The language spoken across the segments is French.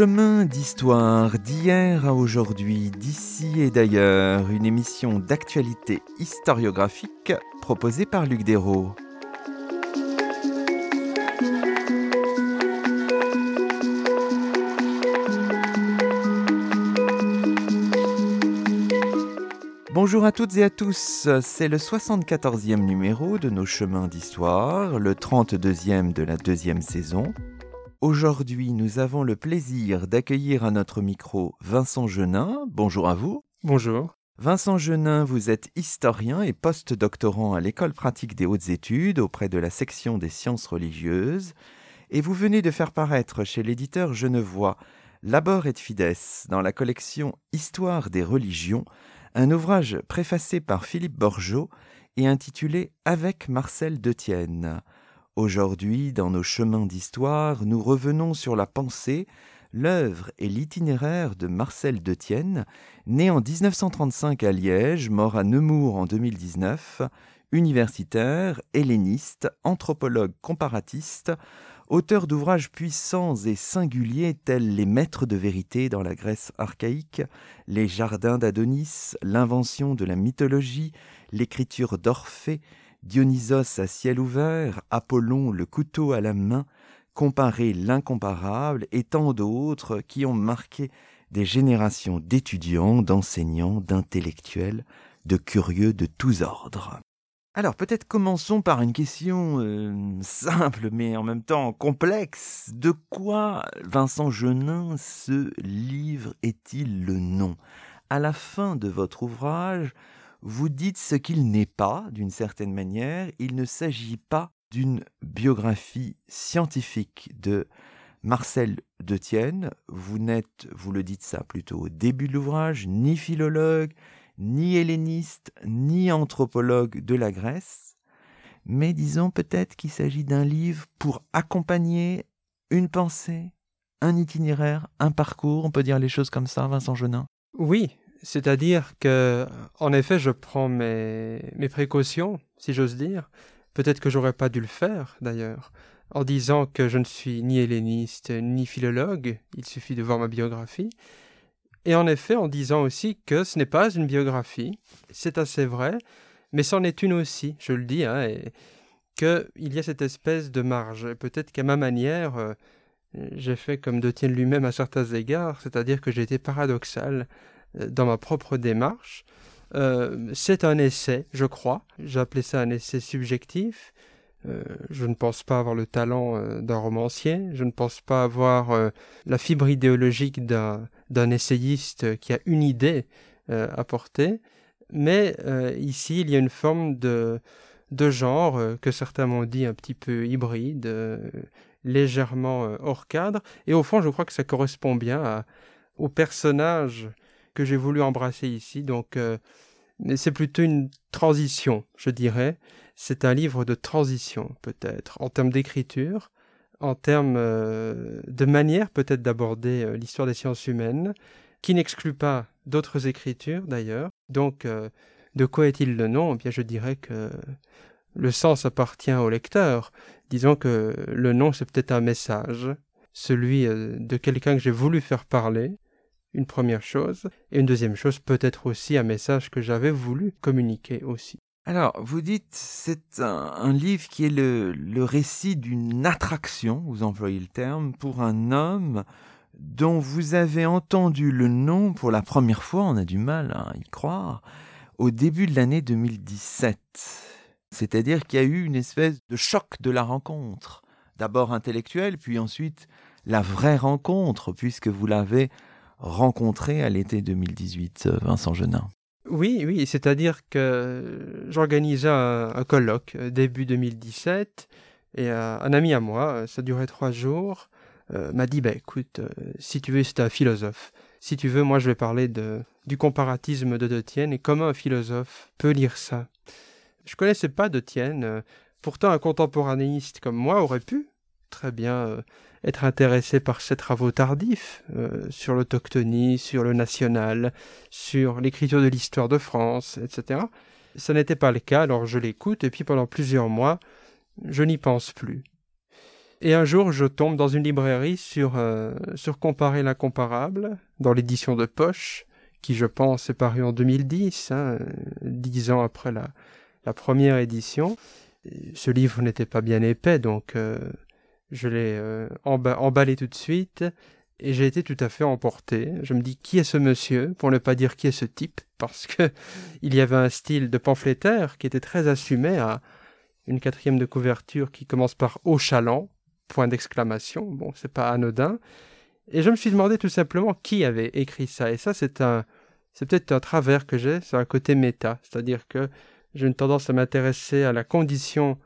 Chemin d'histoire d'hier à aujourd'hui, d'ici et d'ailleurs, une émission d'actualité historiographique proposée par Luc Dérault. Bonjour à toutes et à tous, c'est le 74e numéro de nos chemins d'histoire, le 32e de la deuxième saison. Aujourd'hui, nous avons le plaisir d'accueillir à notre micro Vincent Genin. Bonjour à vous. Bonjour. Vincent Genin, vous êtes historien et post-doctorant à l'école pratique des hautes études auprès de la section des sciences religieuses et vous venez de faire paraître chez l'éditeur genevois Labor et Fides dans la collection Histoire des religions un ouvrage préfacé par Philippe Borgeot et intitulé Avec Marcel Detienne. Aujourd'hui, dans nos chemins d'histoire, nous revenons sur la pensée, l'œuvre et l'itinéraire de Marcel Detienne, né en 1935 à Liège, mort à Nemours en 2019, universitaire, helléniste, anthropologue comparatiste, auteur d'ouvrages puissants et singuliers tels Les Maîtres de vérité dans la Grèce archaïque, Les Jardins d'Adonis, L'invention de la mythologie, L'écriture d'Orphée, Dionysos à ciel ouvert, Apollon le couteau à la main, comparer l'incomparable et tant d'autres qui ont marqué des générations d'étudiants, d'enseignants, d'intellectuels, de curieux de tous ordres. Alors peut-être commençons par une question euh, simple mais en même temps complexe. De quoi Vincent Genin ce livre est-il le nom? À la fin de votre ouvrage, vous dites ce qu'il n'est pas, d'une certaine manière. Il ne s'agit pas d'une biographie scientifique de Marcel Detienne. Vous n'êtes, vous le dites ça plutôt au début de l'ouvrage, ni philologue, ni helléniste, ni anthropologue de la Grèce. Mais disons peut-être qu'il s'agit d'un livre pour accompagner une pensée, un itinéraire, un parcours, on peut dire les choses comme ça, Vincent Genin Oui, c'est-à-dire que, en effet, je prends mes, mes précautions, si j'ose dire. Peut-être que j'aurais pas dû le faire, d'ailleurs, en disant que je ne suis ni helléniste ni philologue. Il suffit de voir ma biographie. Et en effet, en disant aussi que ce n'est pas une biographie, c'est assez vrai, mais c'en est une aussi, je le dis, hein, et qu'il y a cette espèce de marge. Peut-être qu'à ma manière, euh, j'ai fait comme De Tienne lui-même à certains égards, c'est-à-dire que j'ai été paradoxal dans ma propre démarche. Euh, c'est un essai, je crois. Appelé ça un essai subjectif. Euh, je ne pense pas avoir le talent d'un romancier. Je ne pense pas avoir la fibre idéologique d'un essayiste qui a une idée à porter. Mais ici, il y a une forme de, de genre que certains m'ont dit un petit peu hybride, légèrement hors cadre. Et au fond, je crois que ça correspond bien à, au personnage que j'ai voulu embrasser ici. Donc, euh, c'est plutôt une transition, je dirais. C'est un livre de transition, peut-être, en termes d'écriture, en termes euh, de manière peut-être d'aborder euh, l'histoire des sciences humaines, qui n'exclut pas d'autres écritures d'ailleurs. Donc, de quoi est-il le nom? Eh Bien, je dirais que le sens appartient au lecteur. Disons que le nom, c'est peut-être un message, celui de quelqu'un que j'ai voulu faire parler, une première chose, et une deuxième chose, peut-être aussi un message que j'avais voulu communiquer aussi. Alors, vous dites, c'est un, livre qui est le, le récit d'une attraction, vous employez le terme, pour un homme dont vous avez entendu le nom pour la première fois, on a du mal à y croire, au début de l'année 2017. C'est-à-dire qu'il y a eu une espèce de choc de la rencontre, d'abord intellectuelle, puis ensuite la vraie rencontre, puisque vous l'avez rencontré à l'été 2018, euh, Vincent Genin. Oui, oui, c'est-à-dire que j'organisais un, colloque euh, début 2017 et euh, un ami à moi, ça durait trois jours, m'a dit bah, écoute, si tu veux, c'est un philosophe. Si tu veux, moi je vais parler de, du comparatisme de De Tienne et comment un philosophe peut lire ça. Je connaissais pas De Tienne, pourtant un contemporanéiste comme moi aurait pu très bien être intéressé par ses travaux tardifs euh, sur l'autochtonie, sur le national, sur l'écriture de l'histoire de France, etc. Ça n'était pas le cas, alors je l'écoute, et puis pendant plusieurs mois, je n'y pense plus. Et un jour, je tombe dans une librairie sur, euh, sur Comparer l'incomparable, dans l'édition de poche, qui je pense est paru en 2010, hein, dix ans après la, la première édition. Ce livre n'était pas bien épais, donc euh, je l'ai euh, emballé tout de suite et j'ai été tout à fait emporté. Je me dis qui est ce monsieur, pour ne pas dire qui est ce type, parce que il y avait un style de pamphlétaire qui était très assumé à une quatrième de couverture qui commence par au chaland, point d'exclamation. Bon, c'est pas anodin. Et je me suis demandé tout simplement qui avait écrit ça. Et ça, c'est un, c'est peut-être un travers que j'ai, c'est un côté méta. C'est-à-dire que j'ai une tendance à m'intéresser à la condition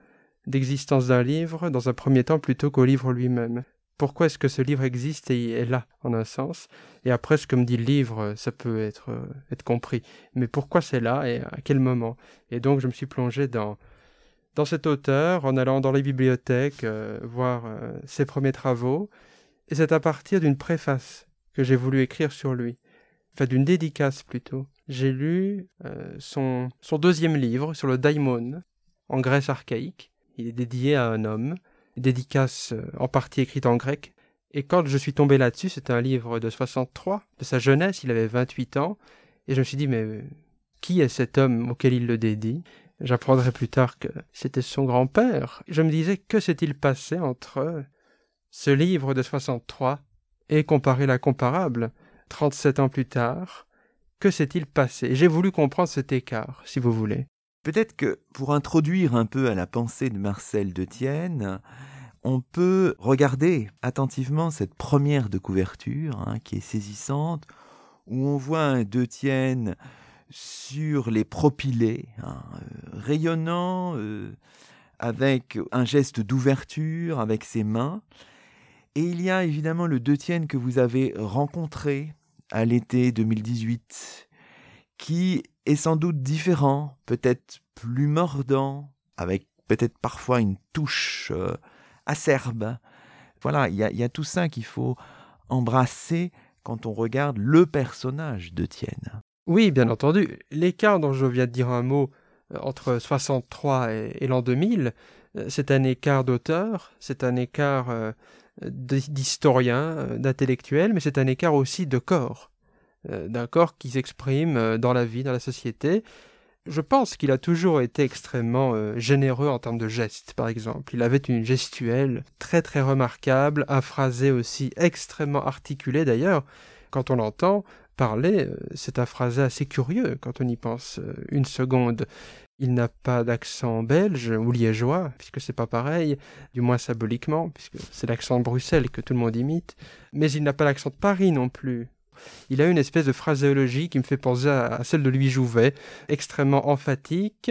d'existence d'un livre dans un premier temps plutôt qu'au livre lui-même. Pourquoi est-ce que ce livre existe et est là, en un sens? Et après, ce que me dit le livre, ça peut être, euh, être compris. Mais pourquoi c'est là et à quel moment? Et donc, je me suis plongé dans, dans cet auteur en allant dans les bibliothèques euh, voir euh, ses premiers travaux. Et c'est à partir d'une préface que j'ai voulu écrire sur lui. Enfin, d'une dédicace plutôt. J'ai lu son, son deuxième livre sur le daimon en Grèce archaïque. Il est dédié à un homme dédicace euh, en partie écrite en grec. Et quand je suis tombé là-dessus, c'était un livre de 63, de sa jeunesse, il avait 28 ans, et je me suis dit, mais qui est cet homme auquel il le dédie? J'apprendrai plus tard que c'était son grand-père. Je me disais, que s'est-il passé entre ce livre de 63 et comparer la comparable 37 ans plus tard? Que s'est-il passé? J'ai voulu comprendre cet écart, si vous voulez. Peut-être que pour introduire un peu à la pensée de Marcel de Tienne, on peut regarder attentivement cette première de couverture hein, qui est saisissante, où on voit un de Tienne sur les propylées, hein, euh, rayonnant, euh, avec un geste d'ouverture avec ses mains. Et il y a évidemment le de Tienne que vous avez rencontré à l'été 2018, qui est sans doute différent, peut-être plus mordant, avec peut-être parfois une touche euh, acerbe. Voilà, il y, a, tout ça qu'il faut embrasser quand on regarde le personnage de Tienne. Oui, bien entendu. L'écart dont je viens de dire un mot euh, entre 63 et, et l'an 2000, euh, c'est un écart d'auteur, c'est un écart d'historien, d'intellectuel, mais c'est un écart aussi de corps. Euh, d'un corps qui s'exprime euh, dans la vie, dans la société. Je pense qu'il a toujours été extrêmement euh, généreux en termes de gestes, par exemple. Il avait une gestuelle très très remarquable, un phrasé aussi extrêmement articulé d'ailleurs. Quand on l'entend parler, c'est un phrasé assez curieux quand on y pense une seconde. Il n'a pas d'accent belge ou liégeois, puisque c'est pas pareil, du moins symboliquement, puisque c'est l'accent de Bruxelles que tout le monde imite. Mais il n'a pas l'accent de Paris non plus, il a une espèce de phraséologie qui me fait penser à, celle de Louis Jouvet, extrêmement emphatique,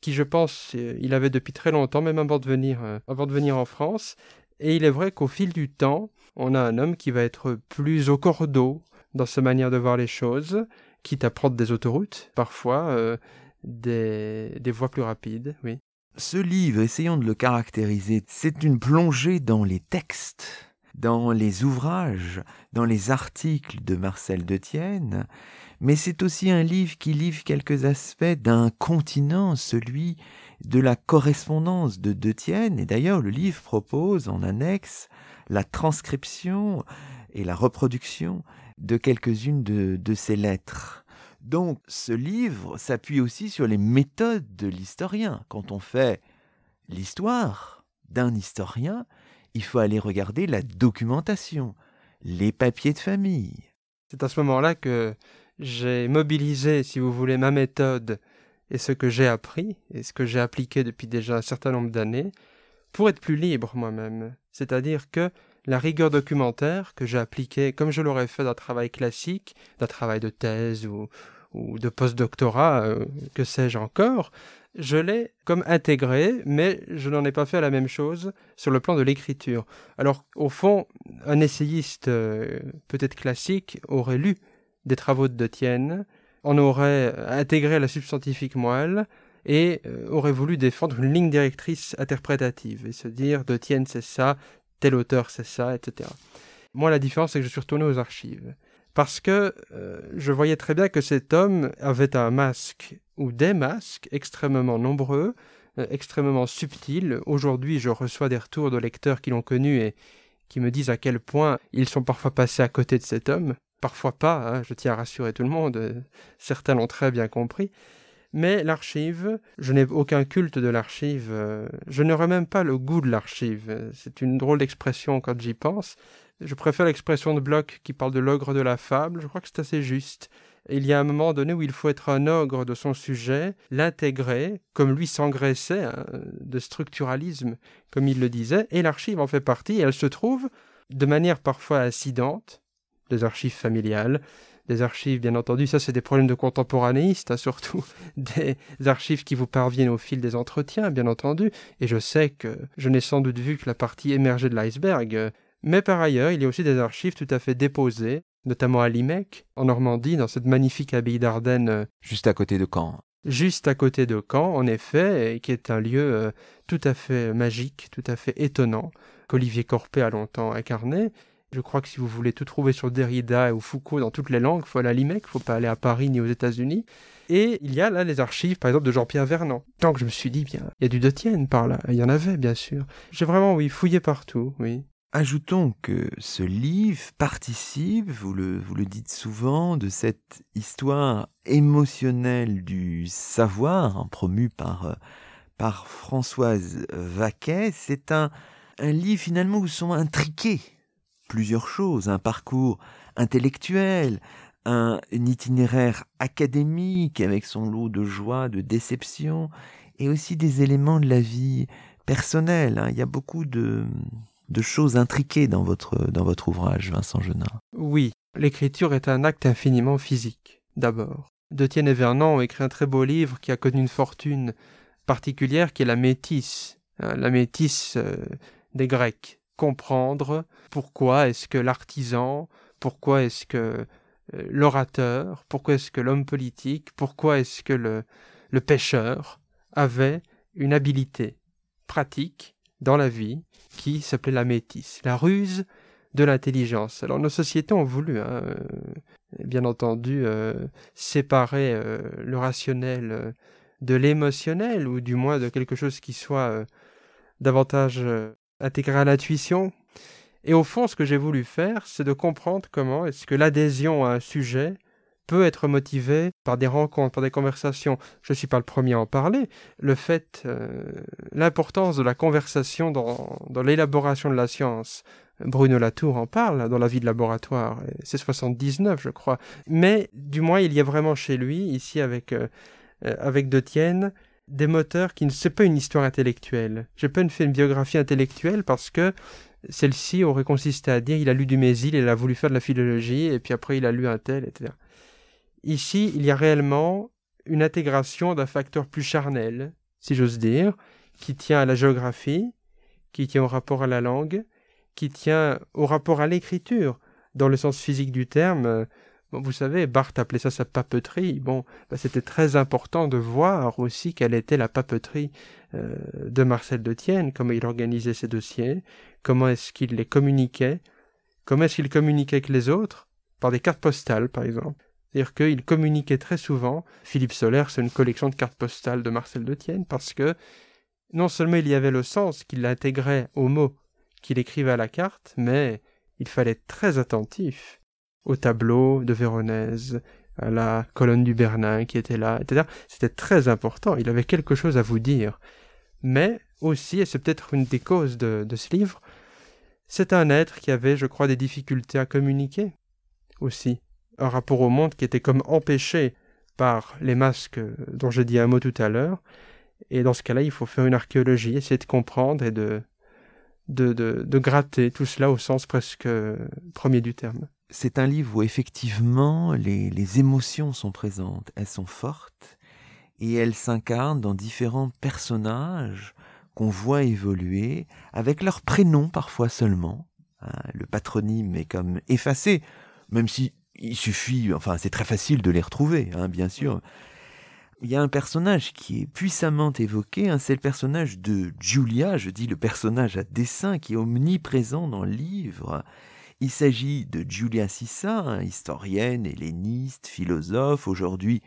qui je pense euh, il avait depuis très longtemps, même avant de venir, euh, avant de venir en France. Et il est vrai qu'au fil du temps, on a un homme qui va être plus au cordeau dans sa manière de voir les choses, quitte à prendre des autoroutes, parfois euh, des, des voies plus rapides, oui. Ce livre, essayons de le caractériser, c'est une plongée dans les textes dans les ouvrages, dans les articles de Marcel Detienne, mais c'est aussi un livre qui livre quelques aspects d'un continent, celui de la correspondance de Detienne, et d'ailleurs le livre propose en annexe la transcription et la reproduction de quelques-unes de, de ses lettres. Donc ce livre s'appuie aussi sur les méthodes de l'historien. Quand on fait l'histoire d'un historien, il faut aller regarder la documentation, les papiers de famille. C'est à ce moment-là que j'ai mobilisé, si vous voulez, ma méthode et ce que j'ai appris, et ce que j'ai appliqué depuis déjà un certain nombre d'années, pour être plus libre moi-même. C'est-à-dire que la rigueur documentaire que j'ai appliquée, comme je l'aurais fait d'un travail classique, d'un travail de thèse ou, de post-doctorat, euh, que sais-je encore, je l'ai comme intégré, mais je n'en ai pas fait la même chose sur le plan de l'écriture. Alors, au fond, un essayiste euh, peut-être classique aurait lu des travaux de Tienne, en aurait intégré la substantifique moelle et euh, aurait voulu défendre une ligne directrice interprétative et se dire de Tienne c'est ça, tel auteur c'est ça, etc. Moi, la différence, c'est que je suis retourné aux archives parce que euh, je voyais très bien que cet homme avait un masque ou des masques extrêmement nombreux, euh, extrêmement subtil. Aujourd'hui, je reçois des retours de lecteurs qui l'ont connu et qui me disent à quel point ils sont parfois passés à côté de cet homme. Parfois pas, hein, je tiens à rassurer tout le monde, euh, certains l'ont très bien compris. Mais l'archive, je n'ai aucun culte de l'archive, euh, je n'aurais même pas le goût de l'archive. C'est une drôle d'expression quand j'y pense. Je préfère l'expression de Bloch qui parle de l'ogre de la fable, je crois que c'est assez juste. Il y a un moment donné où il faut être un ogre de son sujet, l'intégrer, comme lui s'engraissait hein, de structuralisme, comme il le disait, et l'archive en fait partie, et elle se trouve, de manière parfois incidente, des archives familiales, des archives, bien entendu, ça c'est des problèmes de contemporanéistes, hein, surtout des archives qui vous parviennent au fil des entretiens, bien entendu, et je sais que je n'ai sans doute vu que la partie émergée de l'iceberg, mais par ailleurs, il y a aussi des archives tout à fait déposées, notamment à Limec, en Normandie, dans cette magnifique abbaye d'Ardennes. Euh, juste à côté de Caen. Juste à côté de Caen, en effet, et qui est un lieu euh, tout à fait magique, tout à fait étonnant, qu'Olivier Corpet a longtemps incarné, je crois que si vous voulez tout trouver sur Derrida ou Foucault dans toutes les langues, il faut aller à Limec, il faut pas aller à Paris ni aux États-Unis. Et il y a là les archives, par exemple, de Jean-Pierre Vernant. Tant que je me suis dit, bien, il y a du Detienne par là. Il y en avait, bien sûr. J'ai vraiment, oui, fouillé partout, oui. Ajoutons que ce livre participe, vous le, dites souvent, de cette histoire émotionnelle du savoir, hein, promu par, euh, par Françoise Vaquet. C'est un, livre finalement où sont intriqués plusieurs choses, un parcours intellectuel, un, itinéraire académique avec son lot de joie, de déception, et aussi des éléments de la vie personnelle. Hein. Il y a beaucoup de, de choses intriquées dans votre, dans votre ouvrage, Vincent Genin. Oui, l'écriture est un acte infiniment physique, d'abord. Detienne et Vernon ont écrit un très beau livre qui a connu une fortune particulière qui est la métisse, hein, la métisse euh, des Grecs comprendre pourquoi est-ce que l'artisan, pourquoi est-ce que euh, l'orateur, pourquoi est-ce que l'homme politique, pourquoi est-ce que le, pêcheur avait une habilité pratique dans la vie qui s'appelait la métisse, la ruse de l'intelligence. Alors nos sociétés ont voulu, hein, euh, bien entendu, euh, séparer le rationnel de l'émotionnel, ou du moins de quelque chose qui soit davantage intégré à l'intuition. Et au fond, ce que j'ai voulu faire, c'est de comprendre comment est-ce que l'adhésion à un sujet peut être motivée par des rencontres, par des conversations. Je ne suis pas le premier à en parler. Le fait, euh, l'importance de la conversation dans, l'élaboration de la science. Bruno Latour en parle dans la vie de laboratoire. C'est 79, je crois. Mais du moins, il y a vraiment chez lui, ici avec, euh, euh, avec Detienne, des moteurs qui ne c'est pas une histoire intellectuelle. J'ai pas fait une biographie intellectuelle parce que celle-ci aurait consisté à dire il a lu du Mésil, il a voulu faire de la philologie et puis après il a lu un tel, etc. Ici, il y a réellement une intégration d'un facteur plus charnel, si j'ose dire, qui tient à la géographie, qui tient au rapport à la langue, qui tient au rapport à l'écriture, dans le sens physique du terme vous savez, Barthes appelait ça sa papeterie. Bon, bah, c'était très important de voir aussi quelle était la papeterie euh, de Marcel de Tienne, comment il organisait ses dossiers, comment est-ce qu'il les communiquait, comment est-ce qu'il communiquait avec les autres, par des cartes postales, par exemple. C'est-à-dire qu'il communiquait très souvent. Philippe Soler, c'est une collection de cartes postales de Marcel de Tienne, parce que non seulement il y avait le sens qu'il l'intégrait aux mots qu'il écrivait à la carte, mais il fallait être très attentif au tableau de Véronèse, à la colonne du Bernin qui était là, etc. C'était très important, il avait quelque chose à vous dire. Mais aussi, et c'est peut-être une des causes de ce livre, c'est un être qui avait, je crois, des difficultés à communiquer aussi. Un rapport au monde qui était comme empêché par les masques dont j'ai dit un mot tout à l'heure. Et dans ce cas-là, il faut faire une archéologie, essayer de comprendre et de, de, de, de gratter tout cela au sens presque premier du terme c'est un livre où effectivement les, émotions sont présentes, elles sont fortes et elles s'incarnent dans différents personnages qu'on voit évoluer avec leur prénom parfois seulement. Hein, le patronyme est comme effacé, même si il suffit, enfin c'est très facile de les retrouver, hein, bien sûr. Il y a un personnage qui est puissamment évoqué, hein, c'est le personnage de Julia, je dis le personnage à dessin qui est omniprésent dans le livre. Il s'agit de Julia Sissa, historienne, helléniste, philosophe, aujourd'hui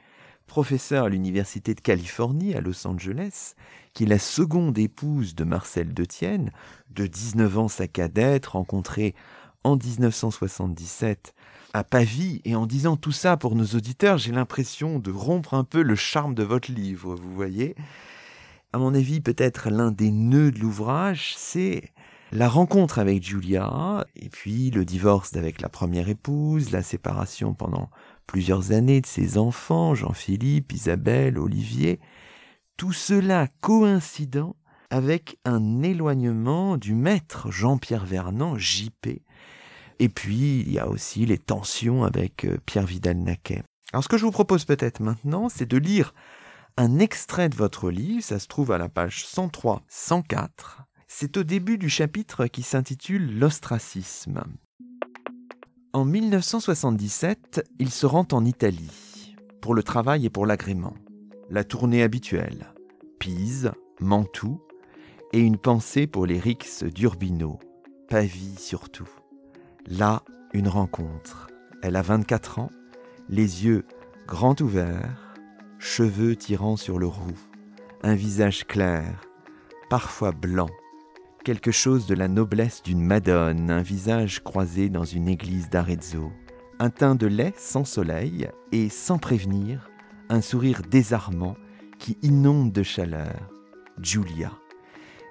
professeur à l'Université de Californie à Los Angeles, qui est la seconde épouse de Marcel Detienne, de 19 ans sa cadette, rencontrée en 1977 à Pavie. Et en disant tout ça pour nos auditeurs, j'ai l'impression de rompre un peu le charme de votre livre, vous voyez. À mon avis, peut-être l'un des nœuds de l'ouvrage, c'est la rencontre avec Julia, et puis le divorce avec la première épouse, la séparation pendant plusieurs années de ses enfants, Jean-Philippe, Isabelle, Olivier, tout cela coïncidant avec un éloignement du maître Jean-Pierre Vernant, JP, et puis, il y a aussi les tensions avec euh, Pierre Vidal-Naquet. Alors, ce que je vous propose peut-être maintenant, c'est de lire un extrait de votre livre. Ça se trouve à la page 103-104. C'est au début du chapitre qui s'intitule L'ostracisme. En 1977, il se rend en Italie pour le travail et pour l'agrément. La tournée habituelle. Pise, Mantoue et une pensée pour les rixes d'Urbino. Pavie surtout. Là, une rencontre. Elle a 24 ans, les yeux grands ouverts, cheveux tirant sur le roux, un visage clair, parfois blanc, quelque chose de la noblesse d'une Madone, un visage croisé dans une église d'Arezzo, un teint de lait sans soleil et sans prévenir, un sourire désarmant qui inonde de chaleur. Julia.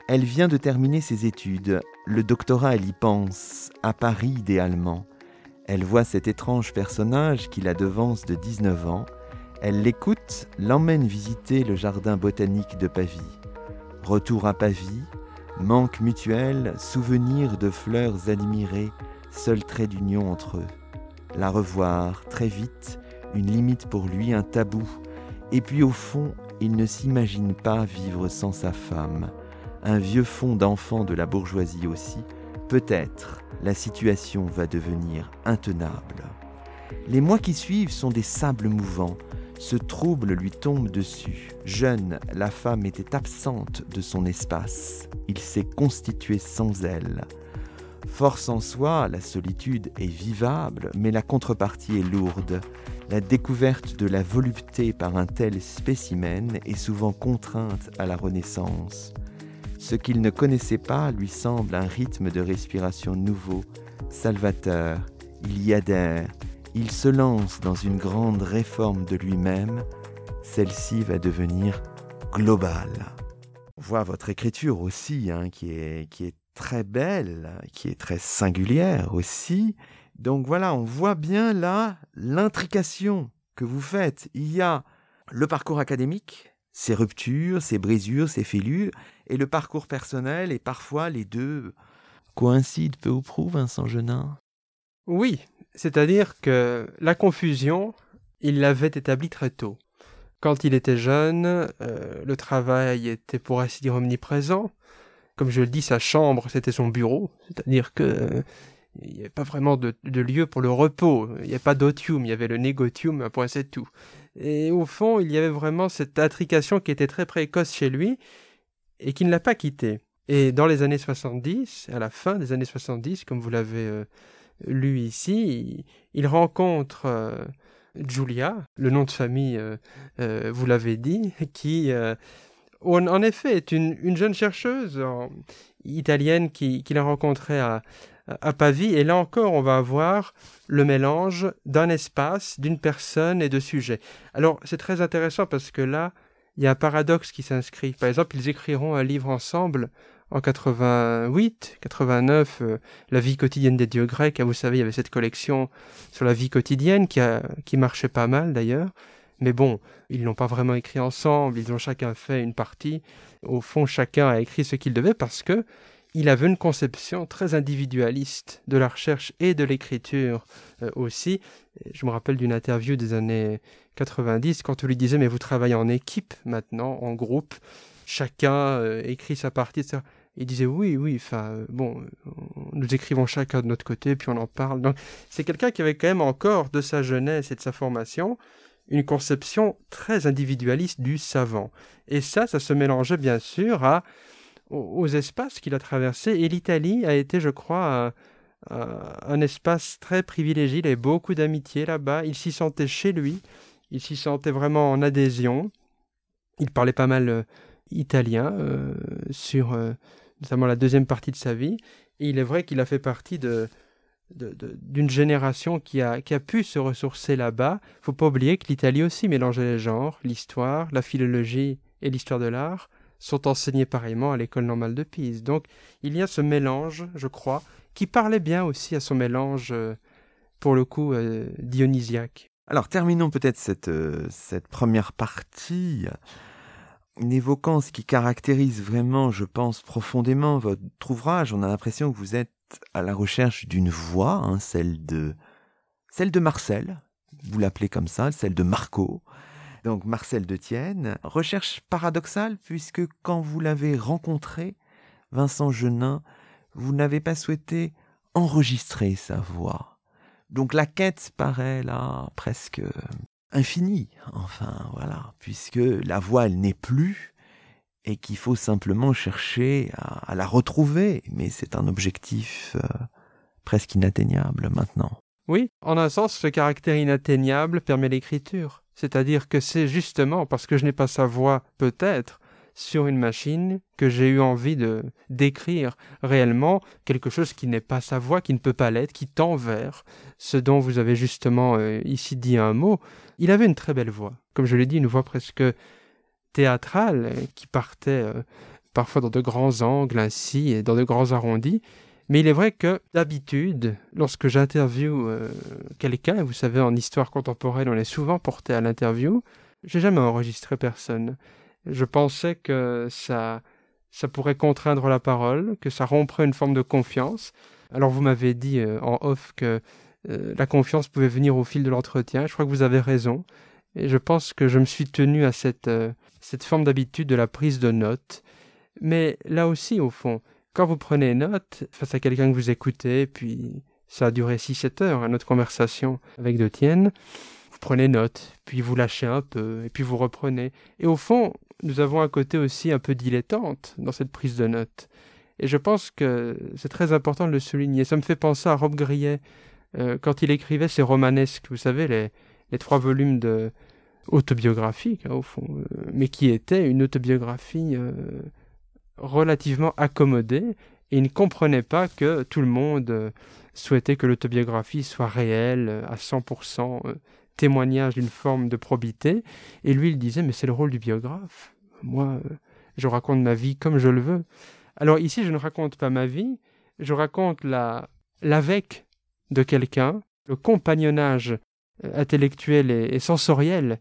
Elle vient de terminer ses études. Le doctorat, elle y pense, à Paris idéalement. Elle voit cet étrange personnage qui la devance de 19 ans. Elle l'écoute, l'emmène visiter le jardin botanique de Pavie. Retour à Pavie, manque mutuel, souvenir de fleurs admirées, seul trait d'union entre eux. La revoir, très vite, une limite pour lui, un tabou. Et puis au fond, il ne s'imagine pas vivre sans sa femme un vieux fond d'enfant de la bourgeoisie aussi, peut-être la situation va devenir intenable. Les mois qui suivent sont des sables mouvants. Ce trouble lui tombe dessus. Jeune, la femme était absente de son espace. Il s'est constitué sans elle. Force en soi, la solitude est vivable, mais la contrepartie est lourde. La découverte de la volupté par un tel spécimen est souvent contrainte à la renaissance. Ce qu'il ne connaissait pas lui semble un rythme de respiration nouveau, salvateur. Il y adhère, il se lance dans une grande réforme de lui-même. Celle-ci va devenir globale. On voit votre écriture aussi, hein, qui, est, qui est très belle, qui est très singulière aussi. Donc voilà, on voit bien là l'intrication que vous faites. Il y a le parcours académique, ses ruptures, ses brisures, ses fêlures, et le parcours personnel, et parfois les deux coïncident peu ou prou, Vincent Genin? Oui, c'est-à-dire que la confusion, il l'avait établie très tôt. Quand il était jeune, euh, le travail était pour ainsi dire omniprésent. Comme je le dis, sa chambre, c'était son bureau, c'est-à-dire que euh, il n'y avait pas vraiment de, lieu pour le repos. Il n'y avait pas d'otium, il y avait le négotium, un point c'est tout. Et au fond, il y avait vraiment cette intrication qui était très précoce chez lui et qui ne l'a pas quitté. Et dans les années 70, à la fin des années 70, comme vous l'avez euh, lu ici, il, rencontre euh, Julia, le nom de famille, euh, vous l'avez dit, qui en, effet est une, jeune chercheuse italienne qu'il qui a rencontrée à, à Pavie. Et là encore, on va avoir le mélange d'un espace, d'une personne et de sujets. Alors, c'est très intéressant parce que là, il y a un paradoxe qui s'inscrit. Par exemple, ils écriront un livre ensemble en 88, 89, euh, La vie quotidienne des dieux grecs. vous savez, il y avait cette collection sur la vie quotidienne qui, a, qui marchait pas mal d'ailleurs. Mais bon, ils n'ont pas vraiment écrit ensemble, ils ont chacun fait une partie. Au fond, chacun a écrit ce qu'il devait parce que il avait une conception très individualiste de la recherche et de l'écriture euh, aussi. Je me rappelle d'une interview des années 90 quand on lui disait mais vous travaillez en équipe maintenant, en groupe, chacun euh, écrit sa partie, etc. Il disait oui, oui, enfin euh, bon, nous écrivons chacun de notre côté puis on en parle. Donc c'est quelqu'un qui avait quand même encore de sa jeunesse et de sa formation une conception très individualiste du savant. Et ça, ça se mélangeait bien sûr à aux espaces qu'il a traversés. Et l'Italie a été, je crois, un, espace très privilégié. Il avait beaucoup d'amitié là-bas. Il s'y sentait chez lui. il s'y sentait vraiment en adhésion. Il parlait pas mal euh, italien sur notamment la deuxième partie de sa vie. Et il est vrai qu'il a fait partie de, d'une génération qui a, qui a pu se ressourcer là-bas. faut pas oublier que l'Italie aussi mélangeait les genres, l'histoire, la philologie et l'histoire de l'art sont enseignés pareillement à l'école normale de Pise. Donc il y a ce mélange, je crois, qui parlait bien aussi à son mélange, euh, pour le coup, euh, dionysiaque. Alors terminons peut-être cette, euh, cette première partie en évoquant ce qui caractérise vraiment, je pense, profondément votre ouvrage. On a l'impression que vous êtes à la recherche d'une voix, hein, celle de celle de Marcel, vous l'appelez comme ça, celle de Marco. Donc Marcel de Tienne, recherche paradoxale puisque quand vous l'avez rencontré, Vincent Genin, vous n'avez pas souhaité enregistrer sa voix. Donc la quête paraît là presque infinie, enfin voilà, puisque la voix elle n'est plus, et qu'il faut simplement chercher à, la retrouver, mais c'est un objectif euh, presque inatteignable maintenant. Oui, en un sens, ce caractère inatteignable permet l'écriture. C'est-à-dire que c'est justement parce que je n'ai pas sa voix, peut-être, sur une machine, que j'ai eu envie de d'écrire réellement quelque chose qui n'est pas sa voix, qui ne peut pas l'être, qui tend vers ce dont vous avez justement euh, ici dit un mot. Il avait une très belle voix. Comme je l'ai dit, une voix presque théâtrale euh, qui partait euh, parfois dans de grands angles ainsi et dans de grands arrondis. Mais il est vrai que d'habitude, lorsque j'interviewe euh, quelqu'un, vous savez, en histoire contemporaine, on est souvent porté à l'interview, j'ai jamais enregistré personne. Je pensais que ça, ça pourrait contraindre la parole, que ça romprait une forme de confiance. Alors vous m'avez dit en off que la confiance pouvait venir au fil de l'entretien. Je crois que vous avez raison. Et je pense que je me suis tenu à cette, euh, cette forme d'habitude de la prise de notes. Mais là aussi, au fond, quand vous prenez note face à quelqu'un que vous écoutez, puis ça a duré 6-7 heures, hein, notre conversation avec Tienne, vous prenez note, puis vous lâchez un peu, et puis vous reprenez. Et au fond, nous avons un côté aussi un peu dilettante dans cette prise de notes. Et je pense que c'est très important de le souligner. Ça me fait penser à Rob Grillet, euh, quand il écrivait ses romanesques, vous savez, les, trois volumes de autobiographique hein, au fond, euh, mais qui était une autobiographie euh, relativement accommodée et il ne comprenait pas que tout le monde euh, souhaitait que l'autobiographie soit réelle à 100%, témoignage d'une forme de probité et lui il disait mais c'est le rôle du biographe. Moi je raconte ma vie comme je le veux. Alors ici je ne raconte pas ma vie, je raconte la l'avec de quelqu'un, le compagnonnage intellectuel et, sensoriel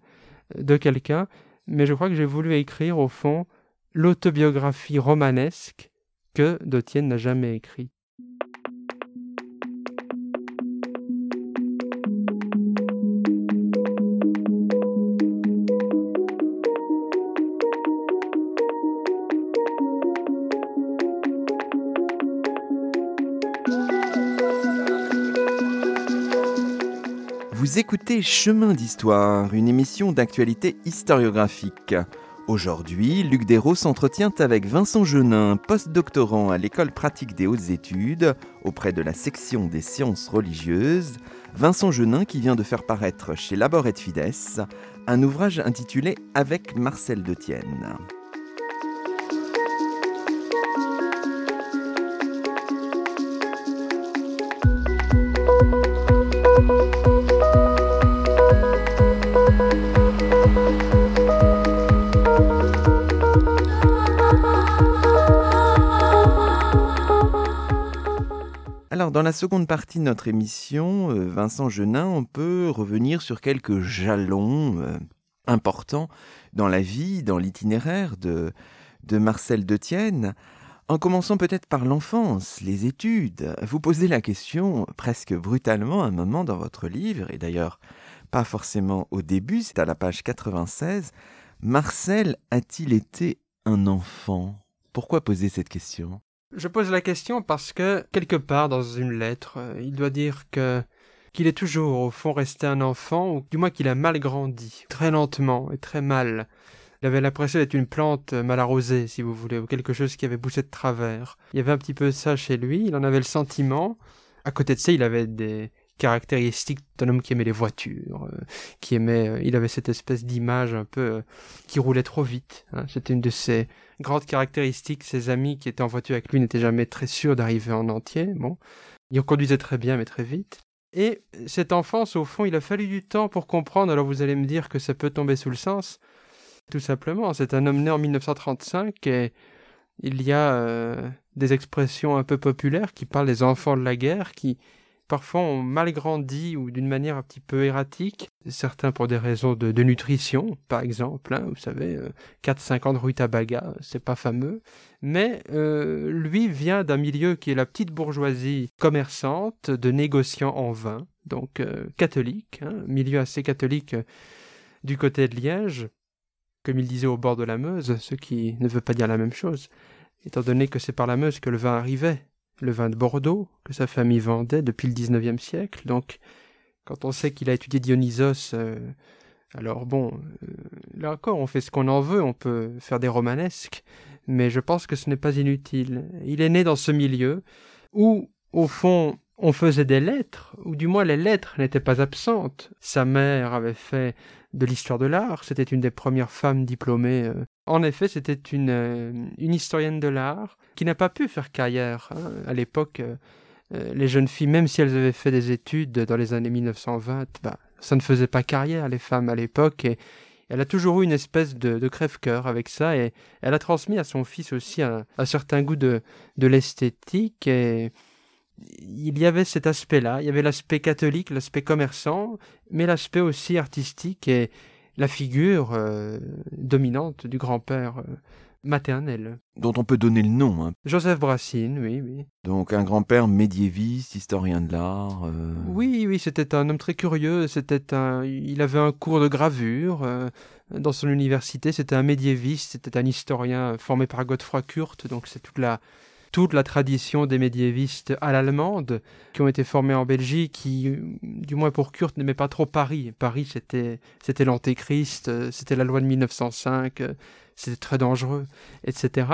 de quelqu'un, mais je crois que j'ai voulu écrire au fond l'autobiographie romanesque que Dotienne n'a jamais écrite. Vous écoutez Chemin d'Histoire, une émission d'actualité historiographique. Aujourd'hui, Luc Dérault s'entretient avec Vincent Genin, post-doctorant à l'École pratique des hautes études, auprès de la section des sciences religieuses. Vincent Genin qui vient de faire paraître chez Labor et Fides un ouvrage intitulé Avec Marcel Detienne. dans la seconde partie de notre émission, euh, Vincent Genin, on peut revenir sur quelques jalons euh, importants dans la vie, dans l'itinéraire de, de Marcel Detienne. En commençant peut-être par l'enfance, les études, vous posez la question presque brutalement à un moment dans votre livre, et d'ailleurs pas forcément au début, c'est à la page 96. Marcel a-t-il été un enfant? Pourquoi poser cette question? Je pose la question parce que, quelque part dans une lettre, euh, il doit dire que qu'il est toujours au fond resté un enfant, ou du moins qu'il a mal grandi, très lentement et très mal. Il avait l'impression d'être une plante mal arrosée, si vous voulez, ou quelque chose qui avait poussé de travers. Il y avait un petit peu ça chez lui, il en avait le sentiment. À côté de ça, il avait des caractéristique d'un homme qui aimait les voitures, euh, qui aimait, euh, il avait cette espèce d'image un peu euh, qui roulait trop vite. Hein. C'était une de ses grandes caractéristiques. Ses amis qui étaient en voiture avec lui n'étaient jamais très sûrs d'arriver en entier. Bon, il conduisait très bien mais très vite. Et cette enfance, au fond, il a fallu du temps pour comprendre. Alors vous allez me dire que ça peut tomber sous le sens. Tout simplement, c'est un homme né en 1935 et il y a des expressions un peu populaires qui parlent des enfants de la guerre qui parfois mal grandi ou d'une manière un petit peu erratique, certains pour des raisons de, nutrition, par exemple, hein, vous savez, 4-5 euh, ans de rutabaga, c'est pas fameux, mais euh, lui vient d'un milieu qui est la petite bourgeoisie commerçante, de négociants en vin, donc euh, catholique, hein, milieu assez catholique du côté de Liège, comme il disait au bord de la Meuse, ce qui ne veut pas dire la même chose, étant donné que c'est par la Meuse que le vin arrivait, le vin de Bordeaux, que sa famille vendait depuis le XIXe siècle. Donc, quand on sait qu'il a étudié Dionysos, euh, alors bon, euh, là encore, on fait ce qu'on en veut, on peut faire des romanesques, mais je pense que ce n'est pas inutile. Il est né dans ce milieu où, au fond, on faisait des lettres, ou du moins les lettres n'étaient pas absentes. Sa mère avait fait de l'histoire de l'art, c'était une des premières femmes diplômées euh, en effet, c'était une, euh, une historienne de l'art qui n'a pas pu faire carrière. Hein. À l'époque, euh, les jeunes filles, même si elles avaient fait des études dans les années 1920, bah, ça ne faisait pas carrière, les femmes à l'époque. Et elle a toujours eu une espèce de, crève-cœur avec ça. Et elle a transmis à son fils aussi un, certain goût de, de l'esthétique. Et il y avait cet aspect-là. Il y avait l'aspect catholique, l'aspect commerçant, mais l'aspect aussi artistique. Et la figure euh, dominante du grand-père euh, maternel. Dont on peut donner le nom. Hein. Joseph Brassine, oui, oui. Donc un grand-père médiéviste, historien de l'art. Euh. Oui, oui, c'était un homme très curieux. C'était un, il avait un cours de gravure dans son université. C'était un médiéviste, c'était un historien formé par Godefroy Kurt. Donc c'est toute la toute la tradition des médiévistes à l'allemande qui ont été formés en Belgique, qui, du moins pour Kurt, n'aimaient pas trop Paris. Paris, c'était, c'était l'antéchrist, euh, c'était la loi de 1905, euh, c'était très dangereux, etc.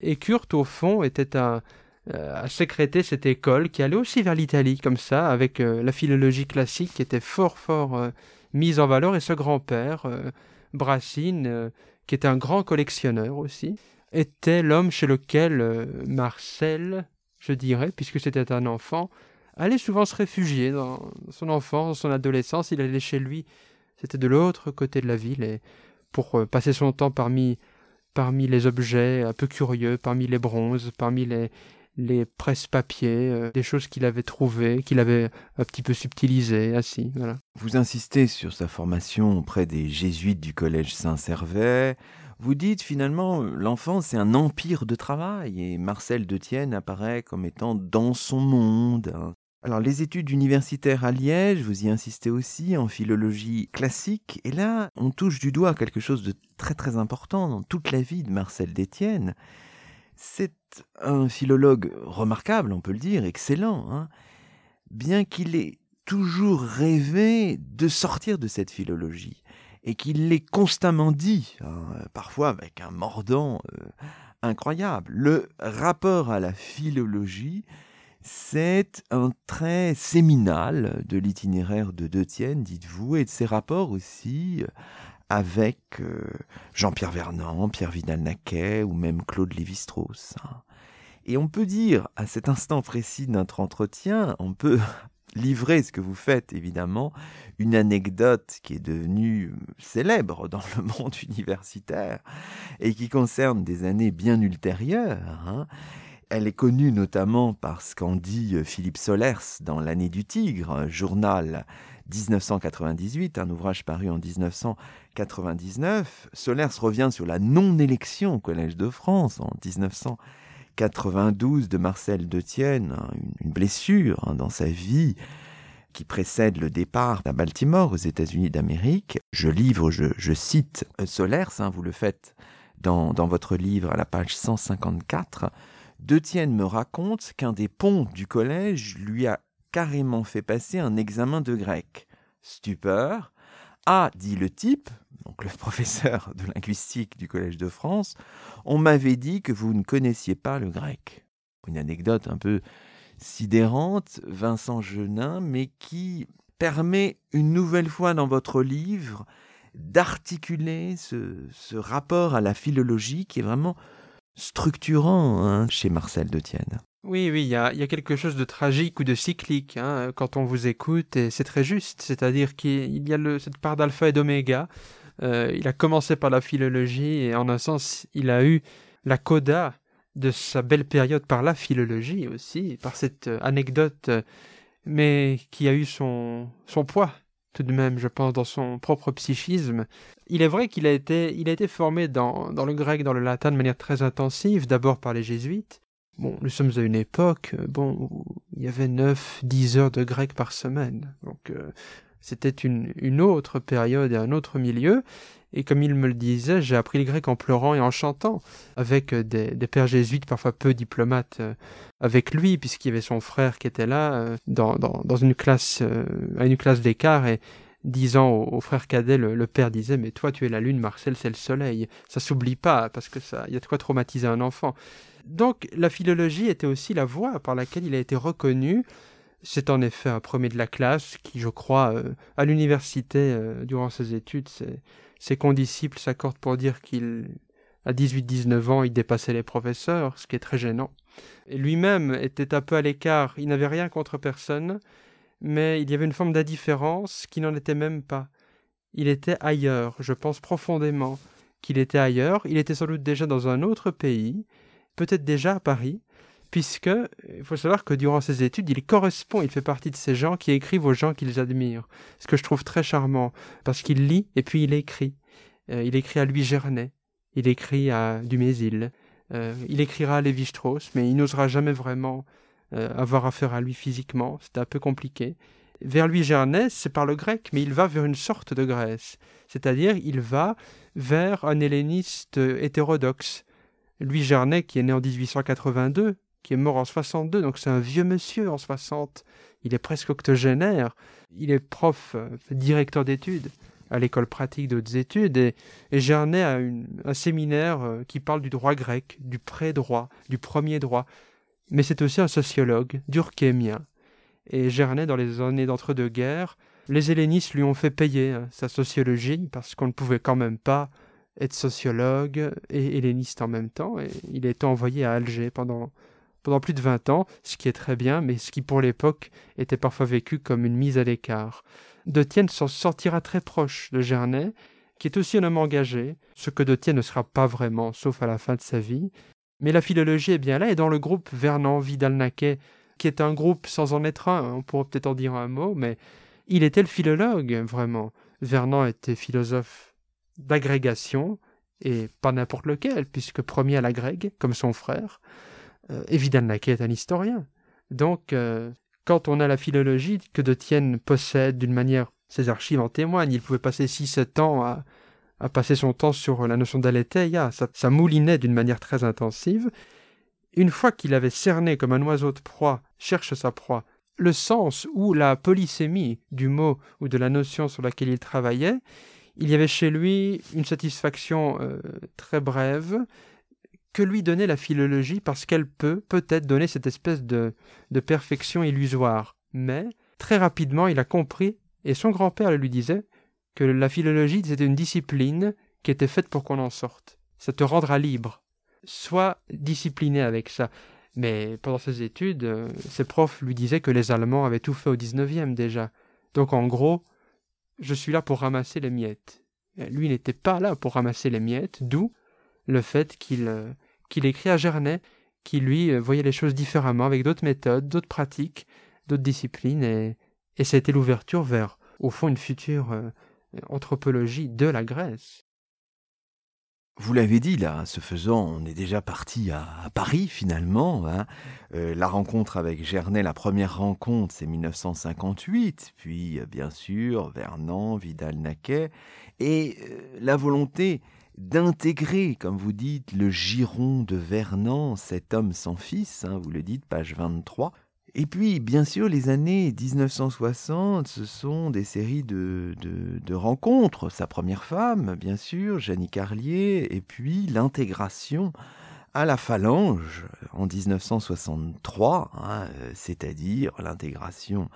Et Kurt, au fond, était euh, à sécréter cette école qui allait aussi vers l'Italie, comme ça, avec la philologie classique qui était fort, fort mise en valeur, et ce grand-père, Brassine, qui était un grand collectionneur aussi, était l'homme chez lequel euh, Marcel, je dirais, puisque c'était un enfant, allait souvent se réfugier dans son enfance, dans son adolescence. Il allait chez lui, c'était de l'autre côté de la ville, et pour euh, passer son temps parmi, parmi les objets un peu curieux, parmi les bronzes, parmi les, les presse-papiers, euh, des choses qu'il avait trouvées, qu'il avait un petit peu subtilisées, ainsi, voilà. Vous insistez sur sa formation auprès des jésuites du collège Saint-Servais, vous dites finalement, l'enfant c'est un empire de travail et Marcel Detienne apparaît comme étant dans son monde. Hein. Alors les études universitaires à Liège, vous y insistez aussi en philologie classique, et là on touche du doigt quelque chose de très très important dans toute la vie de Marcel Detienne. C'est un philologue remarquable, on peut le dire, excellent, hein. bien qu'il ait toujours rêvé de sortir de cette philologie et qu'il l'ait constamment dit, hein, parfois avec un mordant euh, incroyable. Le rapport à la philologie, c'est un trait séminal de l'itinéraire de Detienne, dites-vous, et de ses rapports aussi euh, avec euh, Jean-Pierre Vernant, Pierre Vidal-Naquet ou même Claude Lévi-Strauss. Hein. Et on peut dire, à cet instant précis de notre entretien, on peut livrer ce que vous faites, évidemment, une anecdote qui est devenue célèbre dans le monde universitaire et qui concerne des années bien ultérieures. Hein. Elle est connue notamment par ce qu'en dit Philippe Solers dans L'année du tigre, journal 1998, un ouvrage paru en 1999. Solers revient sur la non-élection au Collège de France en 1999 92 de Marcel Detienne, hein, une blessure hein, dans sa vie qui précède le départ à Baltimore aux États-Unis d'Amérique. Je livre, je, cite Solers, hein, vous le faites dans, dans, votre livre à la page 154. Detienne me raconte qu'un des ponts du collège lui a carrément fait passer un examen de grec. Stupeur. Ah, dit le type, donc le professeur de linguistique du Collège de France, on m'avait dit que vous ne connaissiez pas le grec. Une anecdote un peu sidérante, Vincent Genin, mais qui permet une nouvelle fois dans votre livre d'articuler ce, rapport à la philologie qui est vraiment structurant hein, chez Marcel Detienne. Oui, oui, il y a, quelque chose de tragique ou de cyclique hein, quand on vous écoute, et c'est très juste, c'est-à-dire qu'il y a cette part d'alpha et d'oméga. Euh, il a commencé par la philologie, et en un sens, il a eu la coda de sa belle période par la philologie aussi, par cette euh, anecdote, euh, mais qui a eu son, son poids tout de même, je pense, dans son propre psychisme. Il est vrai qu'il a été, il a été formé dans, dans le grec, dans le latin de manière très intensive, d'abord par les jésuites, Bon, nous sommes à une époque, bon, où il y avait 9, 10 heures de grec par semaine. Donc, c'était une, autre période et un autre milieu. Et comme il me le disait, j'ai appris le grec en pleurant et en chantant, avec euh, des, pères jésuites parfois peu diplomates avec lui, puisqu'il y avait son frère qui était là, dans, dans, une classe, à une classe d'écart, et disant au, frère cadet, le, père disait, mais toi tu es la lune, Marcel c'est le soleil. Ça s'oublie pas, parce que ça, il y a de quoi traumatiser un enfant. Donc la philologie était aussi la voie par laquelle il a été reconnu. C'est en effet un premier de la classe qui, je crois, euh, à l'université, euh, durant ses études, ses, condisciples s'accordent pour dire qu'il, à 18-19 ans, il dépassait les professeurs, ce qui est très gênant. Lui-même était un peu à l'écart, il n'avait rien contre personne, mais il y avait une forme d'indifférence qui n'en était même pas. Il était ailleurs, je pense profondément qu'il était ailleurs, il était sans doute déjà dans un autre pays, peut-être déjà à Paris, puisque il faut savoir que durant ses études, il correspond, il fait partie de ces gens qui écrivent aux gens qu'ils admirent, ce que je trouve très charmant, parce qu'il lit et puis il écrit. Euh, il écrit à Louis Gernet, il écrit à Dumézil, euh, il écrira à Lévi-Strauss, mais il n'osera jamais vraiment euh, avoir affaire à lui physiquement, c'est un peu compliqué. Vers Louis Gernet, c'est par le grec, mais il va vers une sorte de Grèce, c'est-à-dire il va vers un helléniste hétérodoxe, Louis Gernet, qui est né en 1882, qui est mort en 62, donc c'est un vieux monsieur en 60. Il est presque octogénaire. Il est prof, euh, directeur d'études à l'école pratique de hautes études, et, et Gernet a un séminaire euh, qui parle du droit grec, du pré-droit, du premier droit. Mais c'est aussi un sociologue, durkheimien. Et Gernet, dans les années d'entre-deux-guerres, les hellénistes lui ont fait payer hein, sa sociologie, parce qu'on ne pouvait quand même pas être sociologue et helléniste en même temps. Et il a été envoyé à Alger pendant, pendant plus de 20 ans, ce qui est très bien, mais ce qui pour l'époque était parfois vécu comme une mise à l'écart. De Tienne s'en sortira très proche de Gernet, qui est aussi un homme engagé, ce que De Tienne ne sera pas vraiment, sauf à la fin de sa vie. Mais la philologie est bien là, et dans le groupe Vernon Vidal-Naquet, qui est un groupe sans en être un, on pourrait peut-être en dire un mot, mais il était le philologue, vraiment. Vernon était philosophe d'agrégation, et pas n'importe lequel, puisque premier à l'agrègue, comme son frère, euh, et Vidal Naquet est un historien. Donc, euh, quand on a la philologie que De Tienne possède d'une manière, ses archives en témoignent, il pouvait passer 6-7 ans à, passer son temps sur la notion d'aletheia, ça, ça moulinait d'une manière très intensive. Une fois qu'il avait cerné comme un oiseau de proie cherche sa proie, le sens ou la polysémie du mot ou de la notion sur laquelle il travaillait, il y avait chez lui une satisfaction euh, très brève que lui donnait la philologie parce qu'elle peut peut-être donner cette espèce de, de perfection illusoire. Mais très rapidement, il a compris, et son grand-père lui disait, que la philologie c'était une discipline qui était faite pour qu'on en sorte. Ça te rendra libre. Sois discipliné avec ça. Mais pendant ses études, euh, ses profs lui disaient que les Allemands avaient tout fait au 19e déjà. Donc en gros, je suis là pour ramasser les miettes. Lui n'était pas là pour ramasser les miettes, d'où le fait qu'il euh, qu'il écrit à Gernet, qui lui euh, voyait les choses différemment, avec d'autres méthodes, d'autres pratiques, d'autres disciplines, et, et ça l'ouverture vers, au fond, une future euh, anthropologie de la Grèce. Vous l'avez dit, là, ce faisant, on est déjà parti à, Paris finalement. Hein. La rencontre avec Gernet, la première rencontre, c'est 1958, puis bien sûr Vernon, Vidal-Naquet, et la volonté d'intégrer, comme vous dites, le giron de Vernon, cet homme sans fils, hein, vous le dites, page 23, et puis, bien sûr, les années 1960, ce sont des séries de, de, rencontres. Sa première femme, bien sûr, Jeannie Carlier, et puis l'intégration à la phalange en 1963, hein, c'est-à-dire l'intégration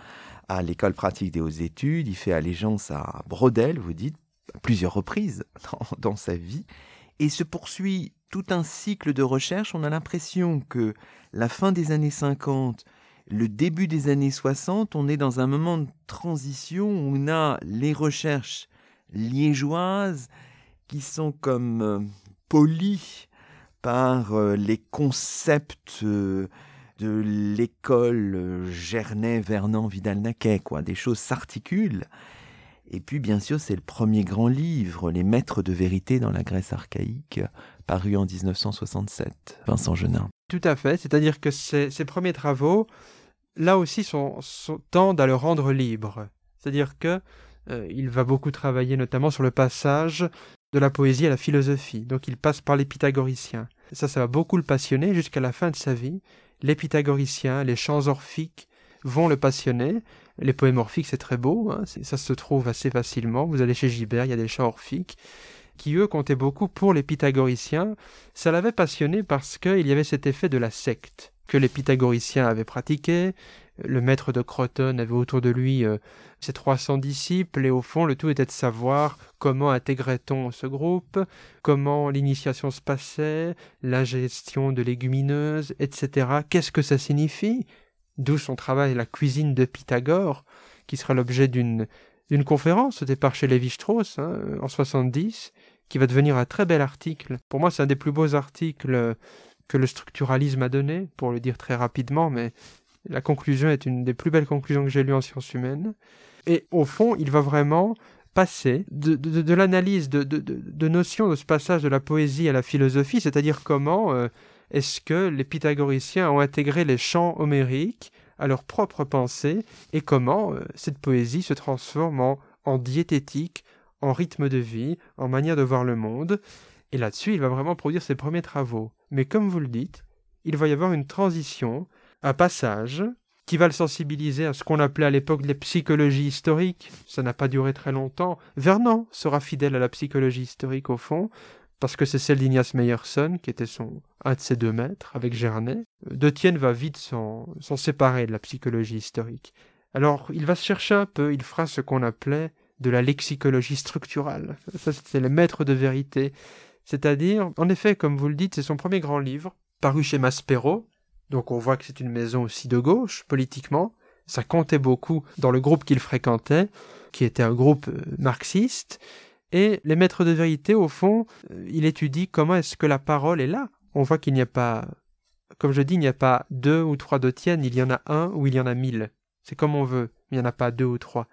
à l'école pratique des hautes études. Il fait allégeance à Brodel, vous dites, plusieurs reprises dans, dans sa vie, et se poursuit tout un cycle de recherche. On a l'impression que la fin des années 50, le début des années 60, on est dans un moment de transition où on a les recherches liégeoises qui sont comme euh, polies par euh, les concepts euh, de l'école Gernet, Vernon, Vidal-Naquet, quoi. Des choses s'articulent. Et puis, bien sûr, c'est le premier grand livre, Les Maîtres de vérité dans la Grèce archaïque, paru en 1967, Vincent Genin. Tout à fait, c'est-à-dire que ces, premiers travaux, là aussi, sont, tendent à le rendre libre. C'est-à-dire que euh, il va beaucoup travailler notamment sur le passage de la poésie à la philosophie. Donc il passe par les pythagoriciens. Ça, ça va beaucoup le passionner jusqu'à la fin de sa vie. Les pythagoriciens, les chants orphiques vont le passionner. Les poèmes orphiques, c'est très beau, hein. ça se trouve assez facilement. Vous allez chez Gibert, il y a des chants orphiques qui, eux, comptaient beaucoup pour les pythagoriciens. Ça l'avait passionné parce qu'il y avait cet effet de la secte que les pythagoriciens avaient pratiqué. Le maître de Croton avait autour de lui euh, ses 300 disciples, et au fond, le tout était de savoir comment intégrait-on ce groupe, comment l'initiation se passait, la gestion de légumineuses, etc. Qu'est-ce que ça signifie? D'où son travail La cuisine de Pythagore, qui sera l'objet d'une conférence au départ chez Lévi-Strauss hein, en 70, qui va devenir un très bel article. Pour moi, c'est un des plus beaux articles que le structuralisme a donné, pour le dire très rapidement, mais la conclusion est une des plus belles conclusions que j'ai lues en sciences humaines. Et au fond, il va vraiment passer de, l'analyse de, notions de ce passage de la poésie à la philosophie, c'est-à-dire comment euh, est-ce que les pythagoriciens ont intégré les chants homériques à leur propre pensée et comment euh, cette poésie se transforme en, en diététique, en rythme de vie, en manière de voir le monde? Et là-dessus, il va vraiment produire ses premiers travaux. Mais comme vous le dites, il va y avoir une transition, un passage qui va le sensibiliser à ce qu'on appelait à l'époque les psychologies historiques. Ça n'a pas duré très longtemps. Vernon sera fidèle à la psychologie historique au fond, parce que c'est celle d'Ignace Meyerson, qui était son, un de ses deux maîtres, avec Gernet. De Tienne va vite s'en séparer de la psychologie historique. Alors, il va se chercher un peu, il fera ce qu'on appelait de la lexicologie structurale. Ça, c'était le maître de vérité. C'est-à-dire, en effet, comme vous le dites, c'est son premier grand livre, paru chez Maspero, donc on voit que c'est une maison aussi de gauche, politiquement. Ça comptait beaucoup dans le groupe qu'il fréquentait, qui était un groupe euh, marxiste. Et les maîtres de vérité, au fond, euh, il étudie comment est-ce que la parole est là. On voit qu'il n'y a pas, comme je dis, il n'y a pas deux ou trois de tiennes, il y en a un ou il y en a mille. C'est comme on veut, il n'y en a pas deux ou trois.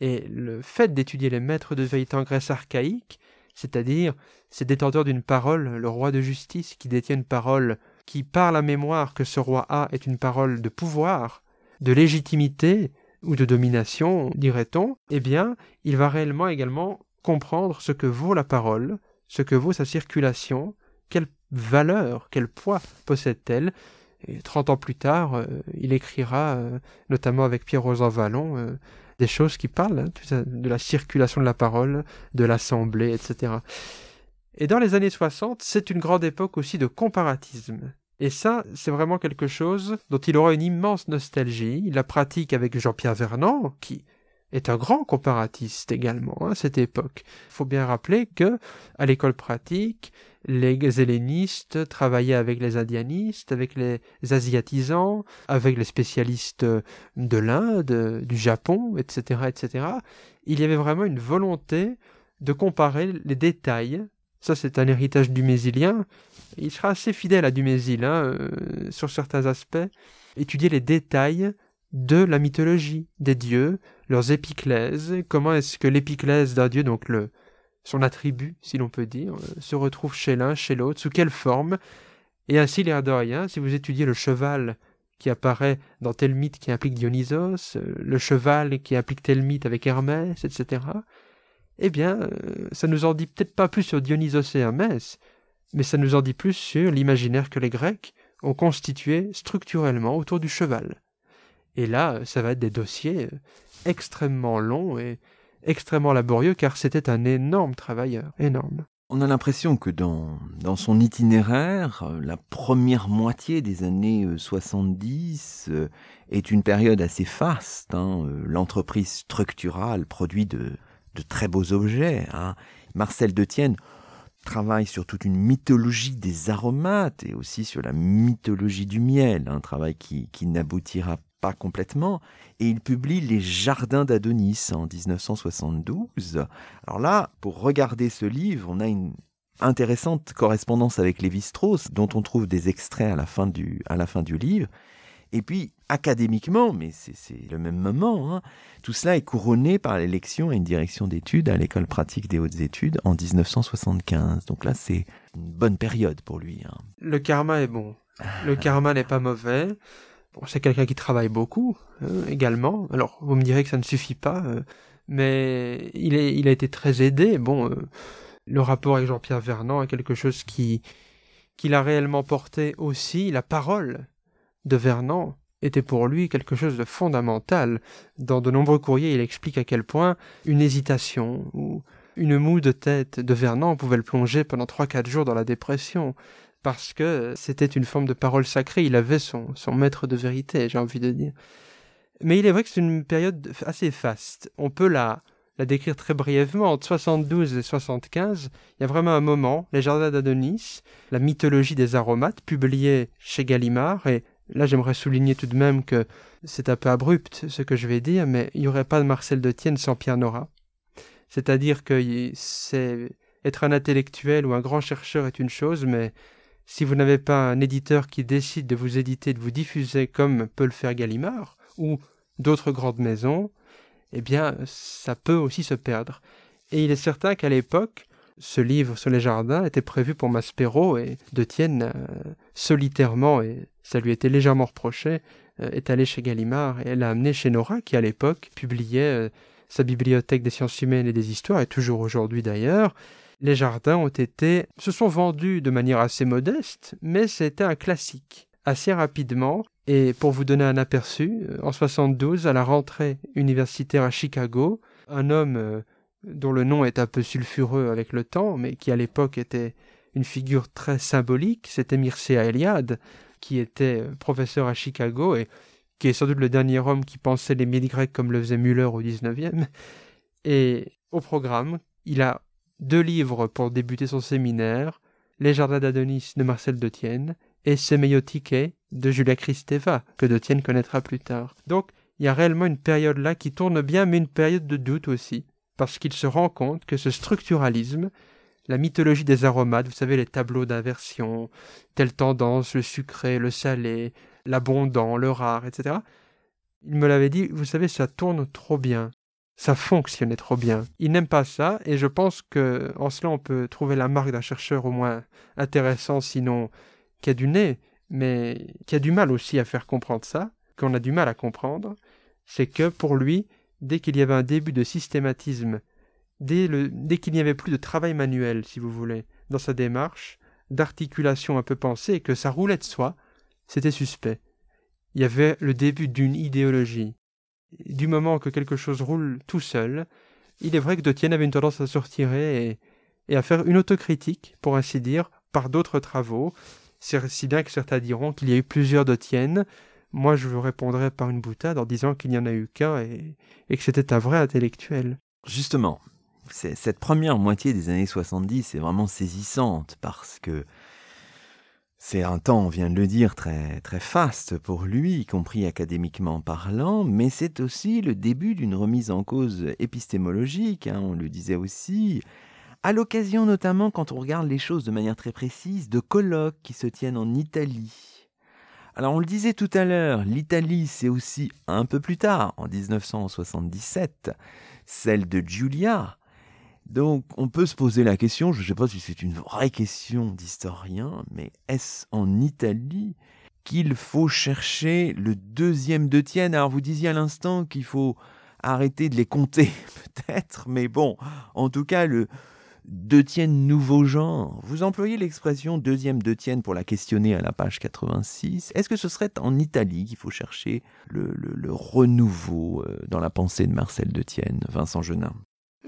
Et le fait d'étudier les maîtres de vérité en Grèce archaïque, c'est-à-dire ces détenteurs d'une parole, le roi de justice qui détient une parole qui, par la mémoire que ce roi a, est une parole de pouvoir, de légitimité ou de domination, dirait-on, eh bien, il va réellement également comprendre ce que vaut la parole, ce que vaut sa circulation, quelle valeur, quel poids possède-t-elle. Et trente ans plus tard, euh, il écrira, euh, notamment avec Pierre-Rosan Vallon, euh, des choses qui parlent hein, de la circulation de la parole, de l'assemblée, etc. Et dans les années 60, c'est une grande époque aussi de comparatisme. Et ça, c'est vraiment quelque chose dont il aura une immense nostalgie. Il la pratique avec Jean-Pierre Vernant, qui est un grand comparatiste également à cette époque. Il faut bien rappeler que, à l'école pratique, les hellénistes travaillaient avec les indianistes, avec les asiatisants, avec les spécialistes de l'Inde, du Japon, etc., etc. Il y avait vraiment une volonté de comparer les détails ça, c'est un héritage du Mésilien. Il sera assez fidèle à Dumézil hein, euh, sur certains aspects. Étudier les détails de la mythologie des dieux, leurs épiclèses, comment est-ce que l'épiclèse d'un dieu, donc le, son attribut, si l'on peut dire, euh, se retrouve chez l'un, chez l'autre, sous quelle forme? Et ainsi, l'air de rien, si vous étudiez le cheval qui apparaît dans tel mythe qui implique Dionysos, euh, le cheval qui implique tel mythe avec Hermès, etc., eh bien, euh, ça nous en dit peut-être pas plus sur Dionysos et Hermès, mais ça nous en dit plus sur l'imaginaire que les Grecs ont constitué structurellement autour du cheval. Et là, ça va être des dossiers euh, extrêmement longs et extrêmement laborieux, car c'était un énorme travailleur, énorme. On a l'impression que dans, dans son itinéraire, euh, la première moitié des années 70 euh, est une période assez faste. Hein. L'entreprise structurale produit de, de très beaux objets. Hein. Marcel Detienne travaille sur toute une mythologie des aromates et aussi sur la mythologie du miel, un travail qui, qui n'aboutira pas complètement, et il publie Les Jardins d'Adonis en 1972. Alors là, pour regarder ce livre, on a une intéressante correspondance avec Lévi-Strauss, dont on trouve des extraits à la fin du, à la fin du livre. Et puis, académiquement, mais c'est le même moment, hein, tout cela est couronné par l'élection à une direction d'études à l'école pratique des hautes études en 1975. Donc là, c'est une bonne période pour lui. Hein. Le karma est bon. Le karma n'est pas mauvais c'est quelqu'un qui travaille beaucoup hein, également. Alors, vous me direz que ça ne suffit pas, euh, mais il, a été très aidé. Bon, euh, le rapport avec Jean-Pierre Vernant est quelque chose qui qu'il a réellement porté aussi. La parole de Vernant était pour lui quelque chose de fondamental. Dans de nombreux courriers, il explique à quel point une hésitation ou une moue de tête de Vernant pouvait le plonger pendant trois quatre jours dans la dépression parce que c'était une forme de parole sacrée, il avait son, son maître de vérité, j'ai envie de dire. Mais il est vrai que c'est une période assez faste. On peut la, la décrire très brièvement. Entre 72 et 75, il y a vraiment un moment, Les Jardins d'Adonis, la mythologie des aromates, publié chez Gallimard, et là j'aimerais souligner tout de même que c'est un peu abrupt ce que je vais dire, mais il n'y aurait pas de Marcel de Tienne sans Pierre Nora. C'est-à-dire que c'est être un intellectuel ou un grand chercheur est une chose, mais si vous n'avez pas un éditeur qui décide de vous éditer, de vous diffuser comme peut le faire Gallimard ou d'autres grandes maisons, eh bien, ça peut aussi se perdre. Et il est certain qu'à l'époque, ce livre sur les jardins était prévu pour Maspero et De Tienne, euh, solitairement, et ça lui était légèrement reproché, euh, est allé chez Gallimard et l'a amené chez Nora, qui à l'époque publiait euh, sa bibliothèque des sciences humaines et des histoires, et toujours aujourd'hui d'ailleurs, les jardins ont été, se sont vendus de manière assez modeste, mais c'était un classique. Assez rapidement, et pour vous donner un aperçu, euh, en 72, à la rentrée universitaire à Chicago, un homme euh, dont le nom est un peu sulfureux avec le temps, mais qui à l'époque était une figure très symbolique, c'était Mircea Eliade, qui était euh, professeur à Chicago et qui est sans doute le dernier homme qui pensait les mythes grecs comme le faisait Müller au XIXe. Et au programme, il a deux livres pour débuter son séminaire, Les Jardins d'Adonis de Marcel Detienne et Semeiotike de Julia Kristeva, que Detienne connaîtra plus tard. Donc, il y a réellement une période là qui tourne bien, mais une période de doute aussi, parce qu'il se rend compte que ce structuralisme, la mythologie des aromates, vous savez, les tableaux d'inversion, telle tendance, le sucré, le salé, l'abondant, le rare, etc. Il me l'avait dit, vous savez, ça tourne trop bien ça fonctionnait trop bien. Il n'aime pas ça, et je pense que en cela on peut trouver la marque d'un chercheur au moins intéressant, sinon qui a du nez, mais qui a du mal aussi à faire comprendre ça, qu'on a du mal à comprendre, c'est que pour lui, dès qu'il y avait un début de systématisme, dès, qu'il n'y avait plus de travail manuel, si vous voulez, dans sa démarche, d'articulation un peu pensée, que ça roulait de soi, c'était suspect. Il y avait le début d'une idéologie, du moment que quelque chose roule tout seul, il est vrai que Detienne avait une tendance à se retirer et, à faire une autocritique, pour ainsi dire, par d'autres travaux. Si bien que certains diront qu'il y a eu plusieurs Detienne. Moi, je vous répondrai par une boutade en disant qu'il n'y en a eu qu'un et, et que c'était un vrai intellectuel. Justement, cette première moitié des années 70 est vraiment saisissante parce que c'est un temps, on vient de le dire, très, très faste pour lui, y compris académiquement parlant, mais c'est aussi le début d'une remise en cause épistémologique, hein, on le disait aussi, à l'occasion notamment, quand on regarde les choses de manière très précise, de colloques qui se tiennent en Italie. Alors on le disait tout à l'heure, l'Italie c'est aussi un peu plus tard, en 1977, celle de Giulia, donc on peut se poser la question, je ne sais pas si c'est une vraie question d'historien, mais est-ce en Italie qu'il faut chercher le deuxième de Tienne? Alors vous disiez à l'instant qu'il faut arrêter de les compter peut-être, mais bon, en tout cas le de Tienne nouveau genre, vous employez l'expression deuxième de Tienne pour la questionner à la page 86. Est-ce que ce serait en Italie qu'il faut chercher le, renouveau euh, dans la pensée de Marcel de Tienne, Vincent Genin?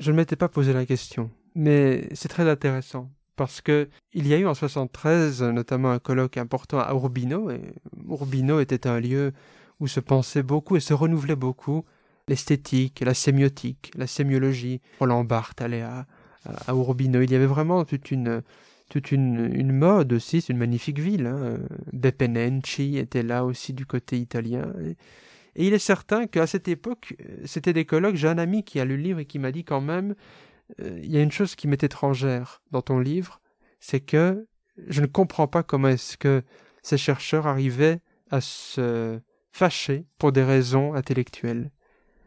Je ne m'étais pas posé la question. Mais c'est très intéressant parce que il y a eu en 73 notamment un colloque important à Urbino et Urbino était un lieu où se pensait beaucoup et se renouvelait beaucoup l'esthétique, la sémiotique, la sémiologie. Roland Barthes allait à, à, Urbino. Il y avait vraiment toute une toute une, une mode aussi, c'est une magnifique ville. Hein. Bepenenci était là aussi du côté italien. Et il est certain qu'à cette époque, c'était des colloques. J'ai un ami qui a lu le livre et qui m'a dit quand même euh, il y a une chose qui m'est étrangère dans ton livre, c'est que je ne comprends pas comment est-ce que ces chercheurs arrivaient à se fâcher pour des raisons intellectuelles.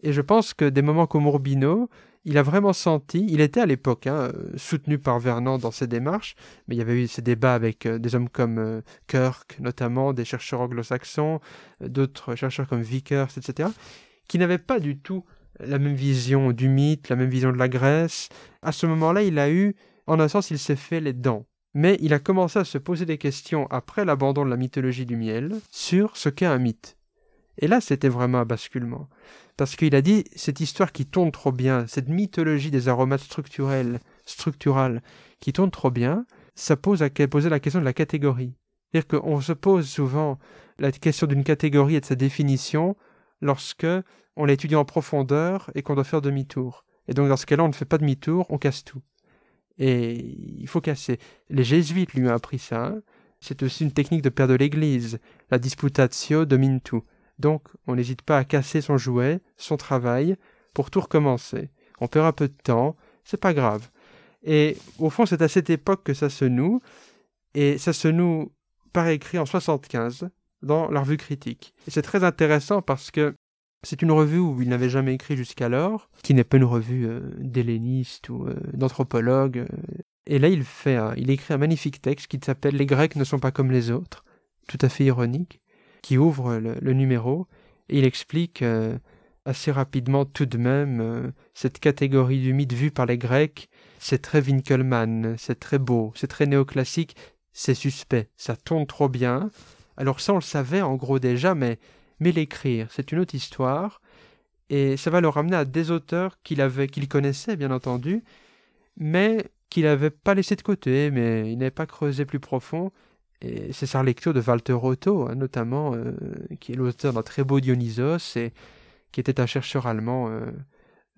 Et je pense que des moments comme Urbino, il a vraiment senti, il était à l'époque hein, soutenu par Vernon dans ses démarches, mais il y avait eu ces débats avec euh, des hommes comme euh, Kirk, notamment des chercheurs anglo-saxons, d'autres chercheurs comme Vickers, etc., qui n'avaient pas du tout la même vision du mythe, la même vision de la Grèce. À ce moment-là, il a eu, en un sens, il s'est fait les dents. Mais il a commencé à se poser des questions après l'abandon de la mythologie du miel sur ce qu'est un mythe. Et là, c'était vraiment un basculement. Parce qu'il a dit, cette histoire qui tourne trop bien, cette mythologie des aromates structurels, structurales, qui tourne trop bien, ça pose à poser la question de la catégorie. C'est-à-dire qu'on se pose souvent la question d'une catégorie et de sa définition lorsque on l'étudie en profondeur et qu'on doit faire demi-tour. Et donc dans ce cas-là, on ne fait pas demi-tour, on casse tout. Et il faut casser. Les jésuites lui ont appris ça. Hein. C'est aussi une technique de père de l'Église. La disputatio domine tout. Donc on n'hésite pas à casser son jouet, son travail, pour tout recommencer. On perd un peu de temps, c'est pas grave. Et au fond, c'est à cette époque que ça se noue, et ça se noue par écrit en 75 dans la revue critique. Et c'est très intéressant parce que c'est une revue où il n'avait jamais écrit jusqu'alors, qui n'est pas une revue euh, d'helléniste ou euh, d'anthropologue. Euh. Et là, il fait, il écrit un magnifique texte qui s'appelle Les Grecs ne sont pas comme les autres, tout à fait ironique, qui ouvre le, numéro et il explique assez rapidement tout de même cette catégorie du mythe vue par les Grecs. C'est très Winkelmann, c'est très beau, c'est très néoclassique, c'est suspect, ça tourne trop bien. Alors ça, on le savait en gros déjà, mais mais l'écrire, c'est une autre histoire, et ça va le ramener à des auteurs qu'il avait, qu'il connaissait bien entendu, mais qu'il n'avait pas laissé de côté, mais il n'avait pas creusé plus profond. Et c'est sa lecture de Walter Otto, hein, notamment, euh, qui est l'auteur d'un très beau Dionysos, et qui était un chercheur allemand euh,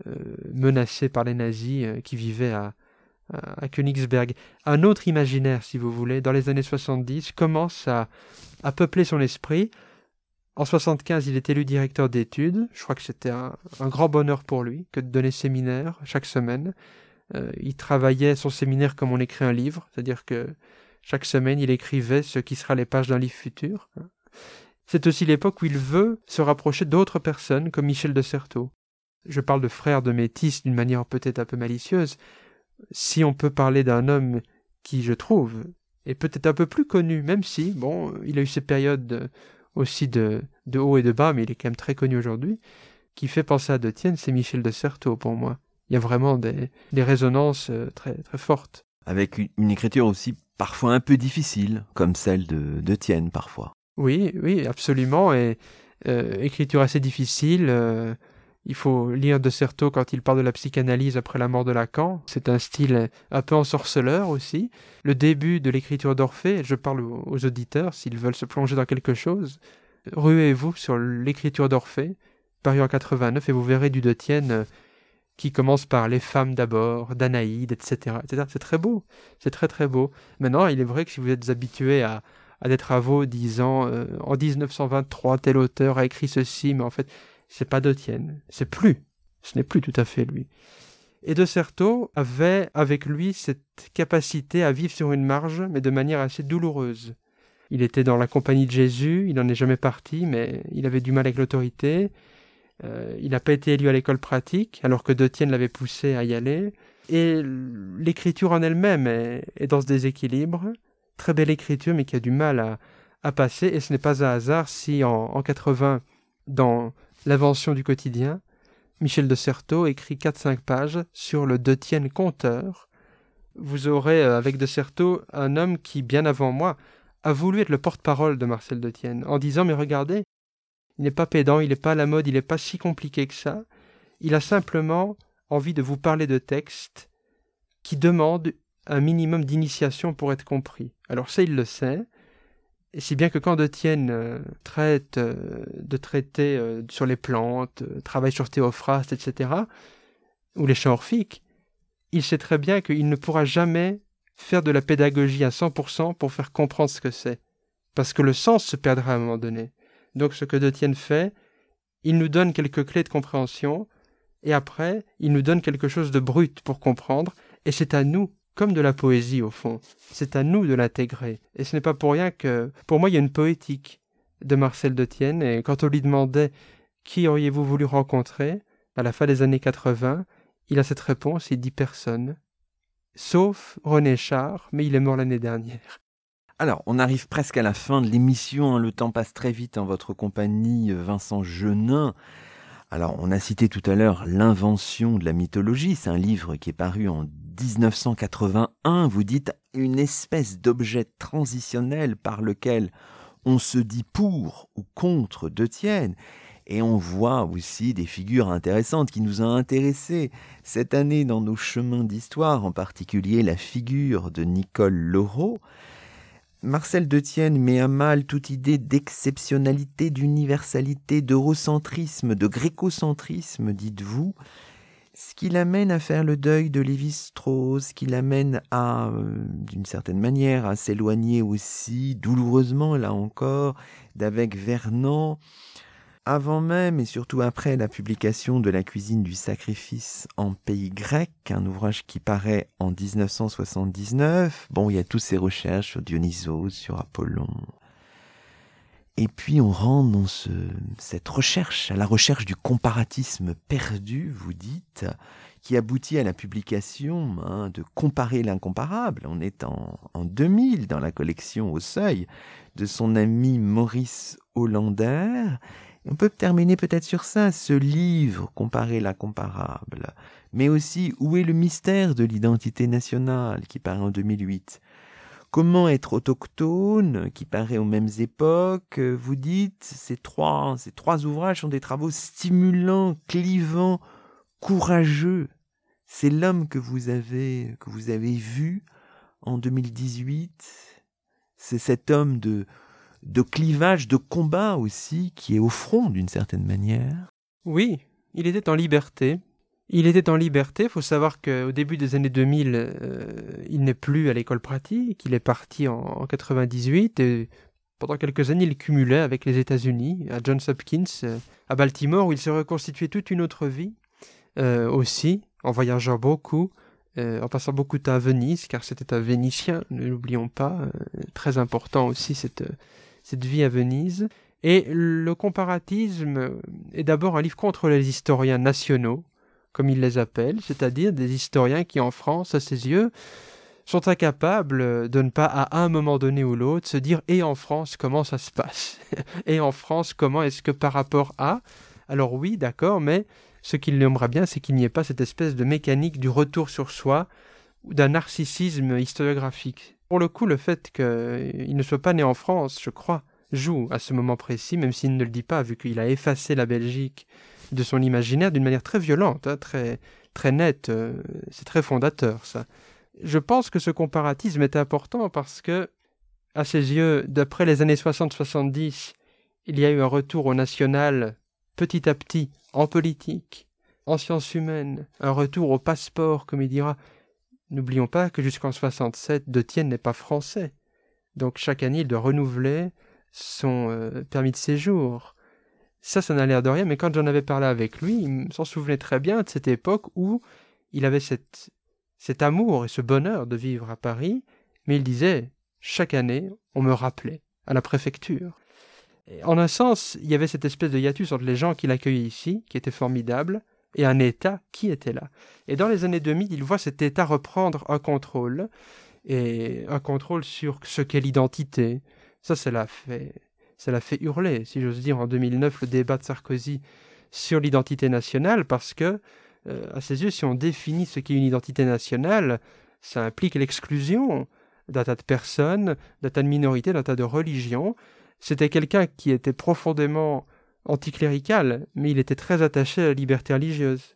euh, menacé par les nazis, qui vivait à, Königsberg. Un autre imaginaire, si vous voulez, dans les années 70, commence à, peupler son esprit en 75, il est élu directeur d'études. Je crois que c'était un, grand bonheur pour lui que de donner séminaire chaque semaine. Il travaillait son séminaire comme on écrit un livre, c'est-à-dire que chaque semaine, il écrivait ce qui sera les pages d'un livre futur. C'est aussi l'époque où il veut se rapprocher d'autres personnes comme Michel de Certeau. Je parle de frère de métis d'une manière peut-être un peu malicieuse. Si on peut parler d'un homme qui, je trouve, est peut-être un peu plus connu, même si, bon, il a eu ses périodes aussi de, haut et de bas, mais il est quand même très connu aujourd'hui, qui fait penser à De Tienne, c'est Michel de Certeau pour moi. Il y a vraiment des, des résonances euh, très, très fortes. Avec une écriture aussi parfois un peu difficile, comme celle de, de Tienne parfois. Oui, oui, absolument, et euh, écriture assez difficile. Euh, il faut lire De Certeau quand il parle de la psychanalyse après la mort de Lacan. C'est un style un peu ensorceleur aussi. Le début de l'écriture d'Orphée, je parle aux auditeurs s'ils veulent se plonger dans quelque chose. Ruez-vous sur l'écriture d'Orphée, paru en 89, et vous verrez du De Tienne qui commence par les femmes d'abord, d'Anaïde, etc. etc. C'est très beau, c'est très très beau. Maintenant, il est vrai que si vous êtes habitué à, des travaux disant euh, en 1923 tel auteur a écrit ceci, mais en fait c'est pas Tienne, c'est plus, ce n'est plus tout à fait lui. Et De Certeau avait avec lui cette capacité à vivre sur une marge, mais de manière assez douloureuse. Il était dans la compagnie de Jésus, il n'en est jamais parti, mais il avait du mal avec l'autorité. Euh, il n'a pas été élu à l'école pratique, alors que De Tienne l'avait poussé à y aller. Et l'écriture en elle-même est, dans ce déséquilibre. Très belle écriture, mais qui a du mal à, passer. Et ce n'est pas un hasard si en, en 80, dans L'invention du quotidien, Michel de Certeau écrit 4-5 pages sur le De Tienne conteur. Vous aurez euh, avec de Certeau un homme qui, bien avant moi, a voulu être le porte-parole de Marcel de Tienne, en disant Mais regardez, il n'est pas pédant, il n'est pas à la mode, il n'est pas si compliqué que ça. Il a simplement envie de vous parler de texte qui demande un minimum d'initiation pour être compris. Alors ça, il le sait, et si bien que quand De Tienne euh, traite euh, de traités euh, sur les plantes, travaille sur Théophraste, etc., ou les champs orphiques, il sait très bien qu'il ne pourra jamais faire de la pédagogie à 100% pour faire comprendre ce que c'est. Parce que le sens se perdra à un moment donné. Donc ce que De Tienne fait, il nous donne quelques clés de compréhension, et après, il nous donne quelque chose de brut pour comprendre, et c'est à nous comme de la poésie au fond. C'est à nous de l'intégrer. Et ce n'est pas pour rien que, pour moi, il y a une poétique de Marcel de Tienne. Et quand on lui demandait qui auriez-vous voulu rencontrer à la fin des années 80, il a cette réponse, il dit personne. Sauf René Char, mais il est mort l'année dernière. Alors, on arrive presque à la fin de l'émission. Hein. Le temps passe très vite en votre compagnie, Vincent Genin. Alors, on a cité tout à l'heure L'invention de la mythologie. C'est un livre qui est paru en 1981, vous dites une espèce d'objet transitionnel par lequel on se dit pour ou contre De Tienne. Et on voit aussi des figures intéressantes qui nous ont intéressés cette année dans nos chemins d'histoire, en particulier la figure de Nicole Laureau. Marcel Tienne met à mal toute idée d'exceptionnalité, d'universalité, d'eurocentrisme, de grécocentrisme, dites-vous. Ce qui l'amène à faire le deuil de Lévi-Strauss, ce qui l'amène à, euh, d'une certaine manière, à s'éloigner aussi, douloureusement là encore, d'avec Vernon, avant même et surtout après la publication de La cuisine du sacrifice en pays grec, un ouvrage qui paraît en 1979. Bon, il y a toutes ces recherches sur Dionysos, sur Apollon, et puis on rentre dans ce, cette recherche, à la recherche du comparatisme perdu, vous dites, qui aboutit à la publication hein, de Comparer l'incomparable. On est en, en 2000 dans la collection Au Seuil de son ami Maurice Hollander. On peut terminer peut-être sur ça, ce livre, Comparer l'incomparable, mais aussi Où est le mystère de l'identité nationale, qui paraît en 2008. Comment être autochtone, qui paraît aux mêmes époques, vous dites, ces trois, ces trois ouvrages sont des travaux stimulants, clivants, courageux. C'est l'homme que vous avez, que vous avez vu en 2018. C'est cet homme de, de clivage, de combat aussi, qui est au front d'une certaine manière. Oui, il était en liberté, il était en liberté. Il faut savoir qu'au début des années 2000, euh, il n'est plus à l'école pratique. Il est parti en, en, 98 et pendant quelques années, il cumulait avec les États-Unis, à Johns Hopkins, euh, à Baltimore, où il se reconstituait toute une autre vie euh, aussi, en voyageant beaucoup, en passant beaucoup de temps à Venise, car c'était un Vénitien, ne l'oublions pas, très important aussi cette, cette vie à Venise. Et le comparatisme est d'abord un livre contre les historiens nationaux, comme il les appelle, c'est-à-dire des historiens qui, en France, à ses yeux, sont incapables de ne pas, à un moment donné ou l'autre, se dire et en France, comment ça se passe? Et en France, comment est-ce que par rapport à? Alors oui, d'accord, mais ce qu'il aimerait bien, c'est qu'il n'y ait pas cette espèce de mécanique du retour sur soi ou d'un narcissisme historiographique. Pour le coup, le fait qu'il ne soit pas né en France, je crois, joue à ce moment précis, même s'il ne le dit pas, vu qu'il a effacé la Belgique de son imaginaire d'une manière très violente, hein, très, très nette. Euh, c'est très fondateur, ça. Je pense que ce comparatisme est important parce que, à ses yeux, d'après les années 60-70, il y a eu un retour au national petit à petit en politique, en sciences humaines, un retour au passeport, comme il dira. N'oublions pas que jusqu'en 67, De Tienne n'est pas français. Donc chaque année, il doit renouveler son euh, permis de séjour. Ça, ça n'a l'air de rien, mais quand j'en avais parlé avec lui, il s'en souvenait très bien de cette époque où il avait cet amour et ce bonheur de vivre à Paris, mais il disait, chaque année, on me rappelait à la préfecture. en un sens, il y avait cette espèce de hiatus entre les gens qui l'accueillaient ici, qui était formidable, et un État qui était là. Et dans les années 2000, il voit cet État reprendre un contrôle, et un contrôle sur ce qu'est l'identité. Ça, ça l'a fait fait hurler, si j'ose dire, en 2009, le débat de Sarkozy sur l'identité nationale, parce que, euh, à ses yeux, si on définit ce qu'est une identité nationale, ça implique l'exclusion d'un tas de personnes, d'un tas de minorités, d'un tas de religions. C'était quelqu'un qui était profondément anticlérical, mais il était très attaché à la liberté religieuse.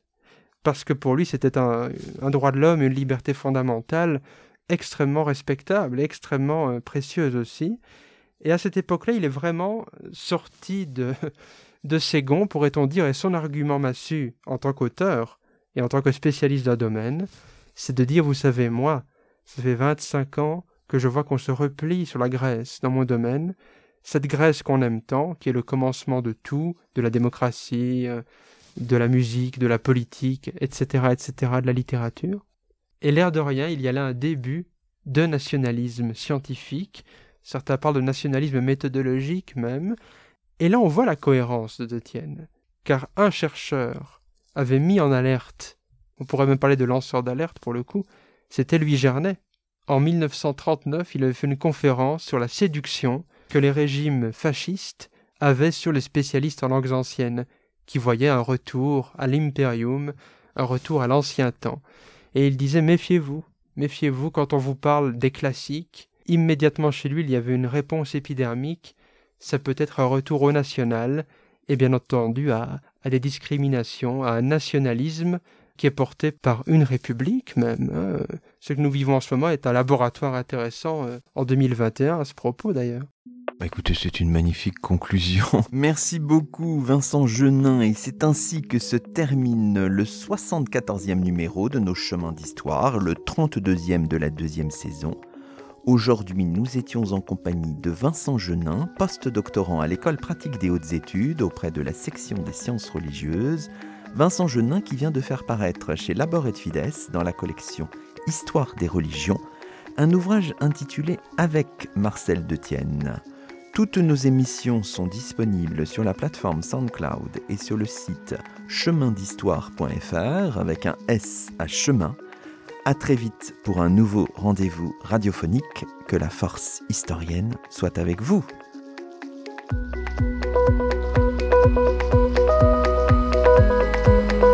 parce que pour lui c'était un, droit de l'homme, une liberté fondamentale extrêmement respectable, extrêmement euh, précieuse aussi. Et à cette époque-là, il est vraiment sorti de, de ses gonds, pourrait-on dire, et son argument massu en tant qu'auteur et en tant que spécialiste d'un domaine, c'est de dire, vous savez, moi, ça fait 25 ans que je vois qu'on se replie sur la Grèce dans mon domaine, cette Grèce qu'on aime tant, qui est le commencement de tout, de la démocratie, euh, de la musique, de la politique, etc., etc., de la littérature. Et l'air de rien, il y a là un début de nationalisme scientifique, certains parlent de nationalisme méthodologique même, et là on voit la cohérence de Tienne, car un chercheur avait mis en alerte, on pourrait même parler de lanceur d'alerte pour le coup, c'était Louis Gernet. En 1939, il avait fait une conférence sur la séduction que les régimes fascistes avaient sur les spécialistes en langues anciennes, qui voyaient un retour à l'imperium, un retour à l'ancien temps. Et il disait méfiez-vous, méfiez-vous quand on vous parle des classiques. Immédiatement chez lui, il y avait une réponse épidermique. Ça peut être un retour au national, et bien entendu à, à des discriminations, à un nationalisme qui est porté par une république même. Hein. Ce que nous vivons en ce moment est un laboratoire intéressant euh, en 2021 à ce propos d'ailleurs. Bah écoutez, c'est une magnifique conclusion. Merci beaucoup Vincent Genin et c'est ainsi que se termine le 74e numéro de nos chemins d'histoire, le 32e de la deuxième saison. Aujourd'hui, nous étions en compagnie de Vincent Genin, post-doctorant à l'école pratique des hautes études auprès de la section des sciences religieuses. Vincent Genin qui vient de faire paraître chez Labor et Fides dans la collection Histoire des religions un ouvrage intitulé Avec Marcel Detienne. Toutes nos émissions sont disponibles sur la plateforme SoundCloud et sur le site chemindhistoire.fr avec un S à chemin. À très vite pour un nouveau rendez-vous radiophonique. Que la force historienne soit avec vous.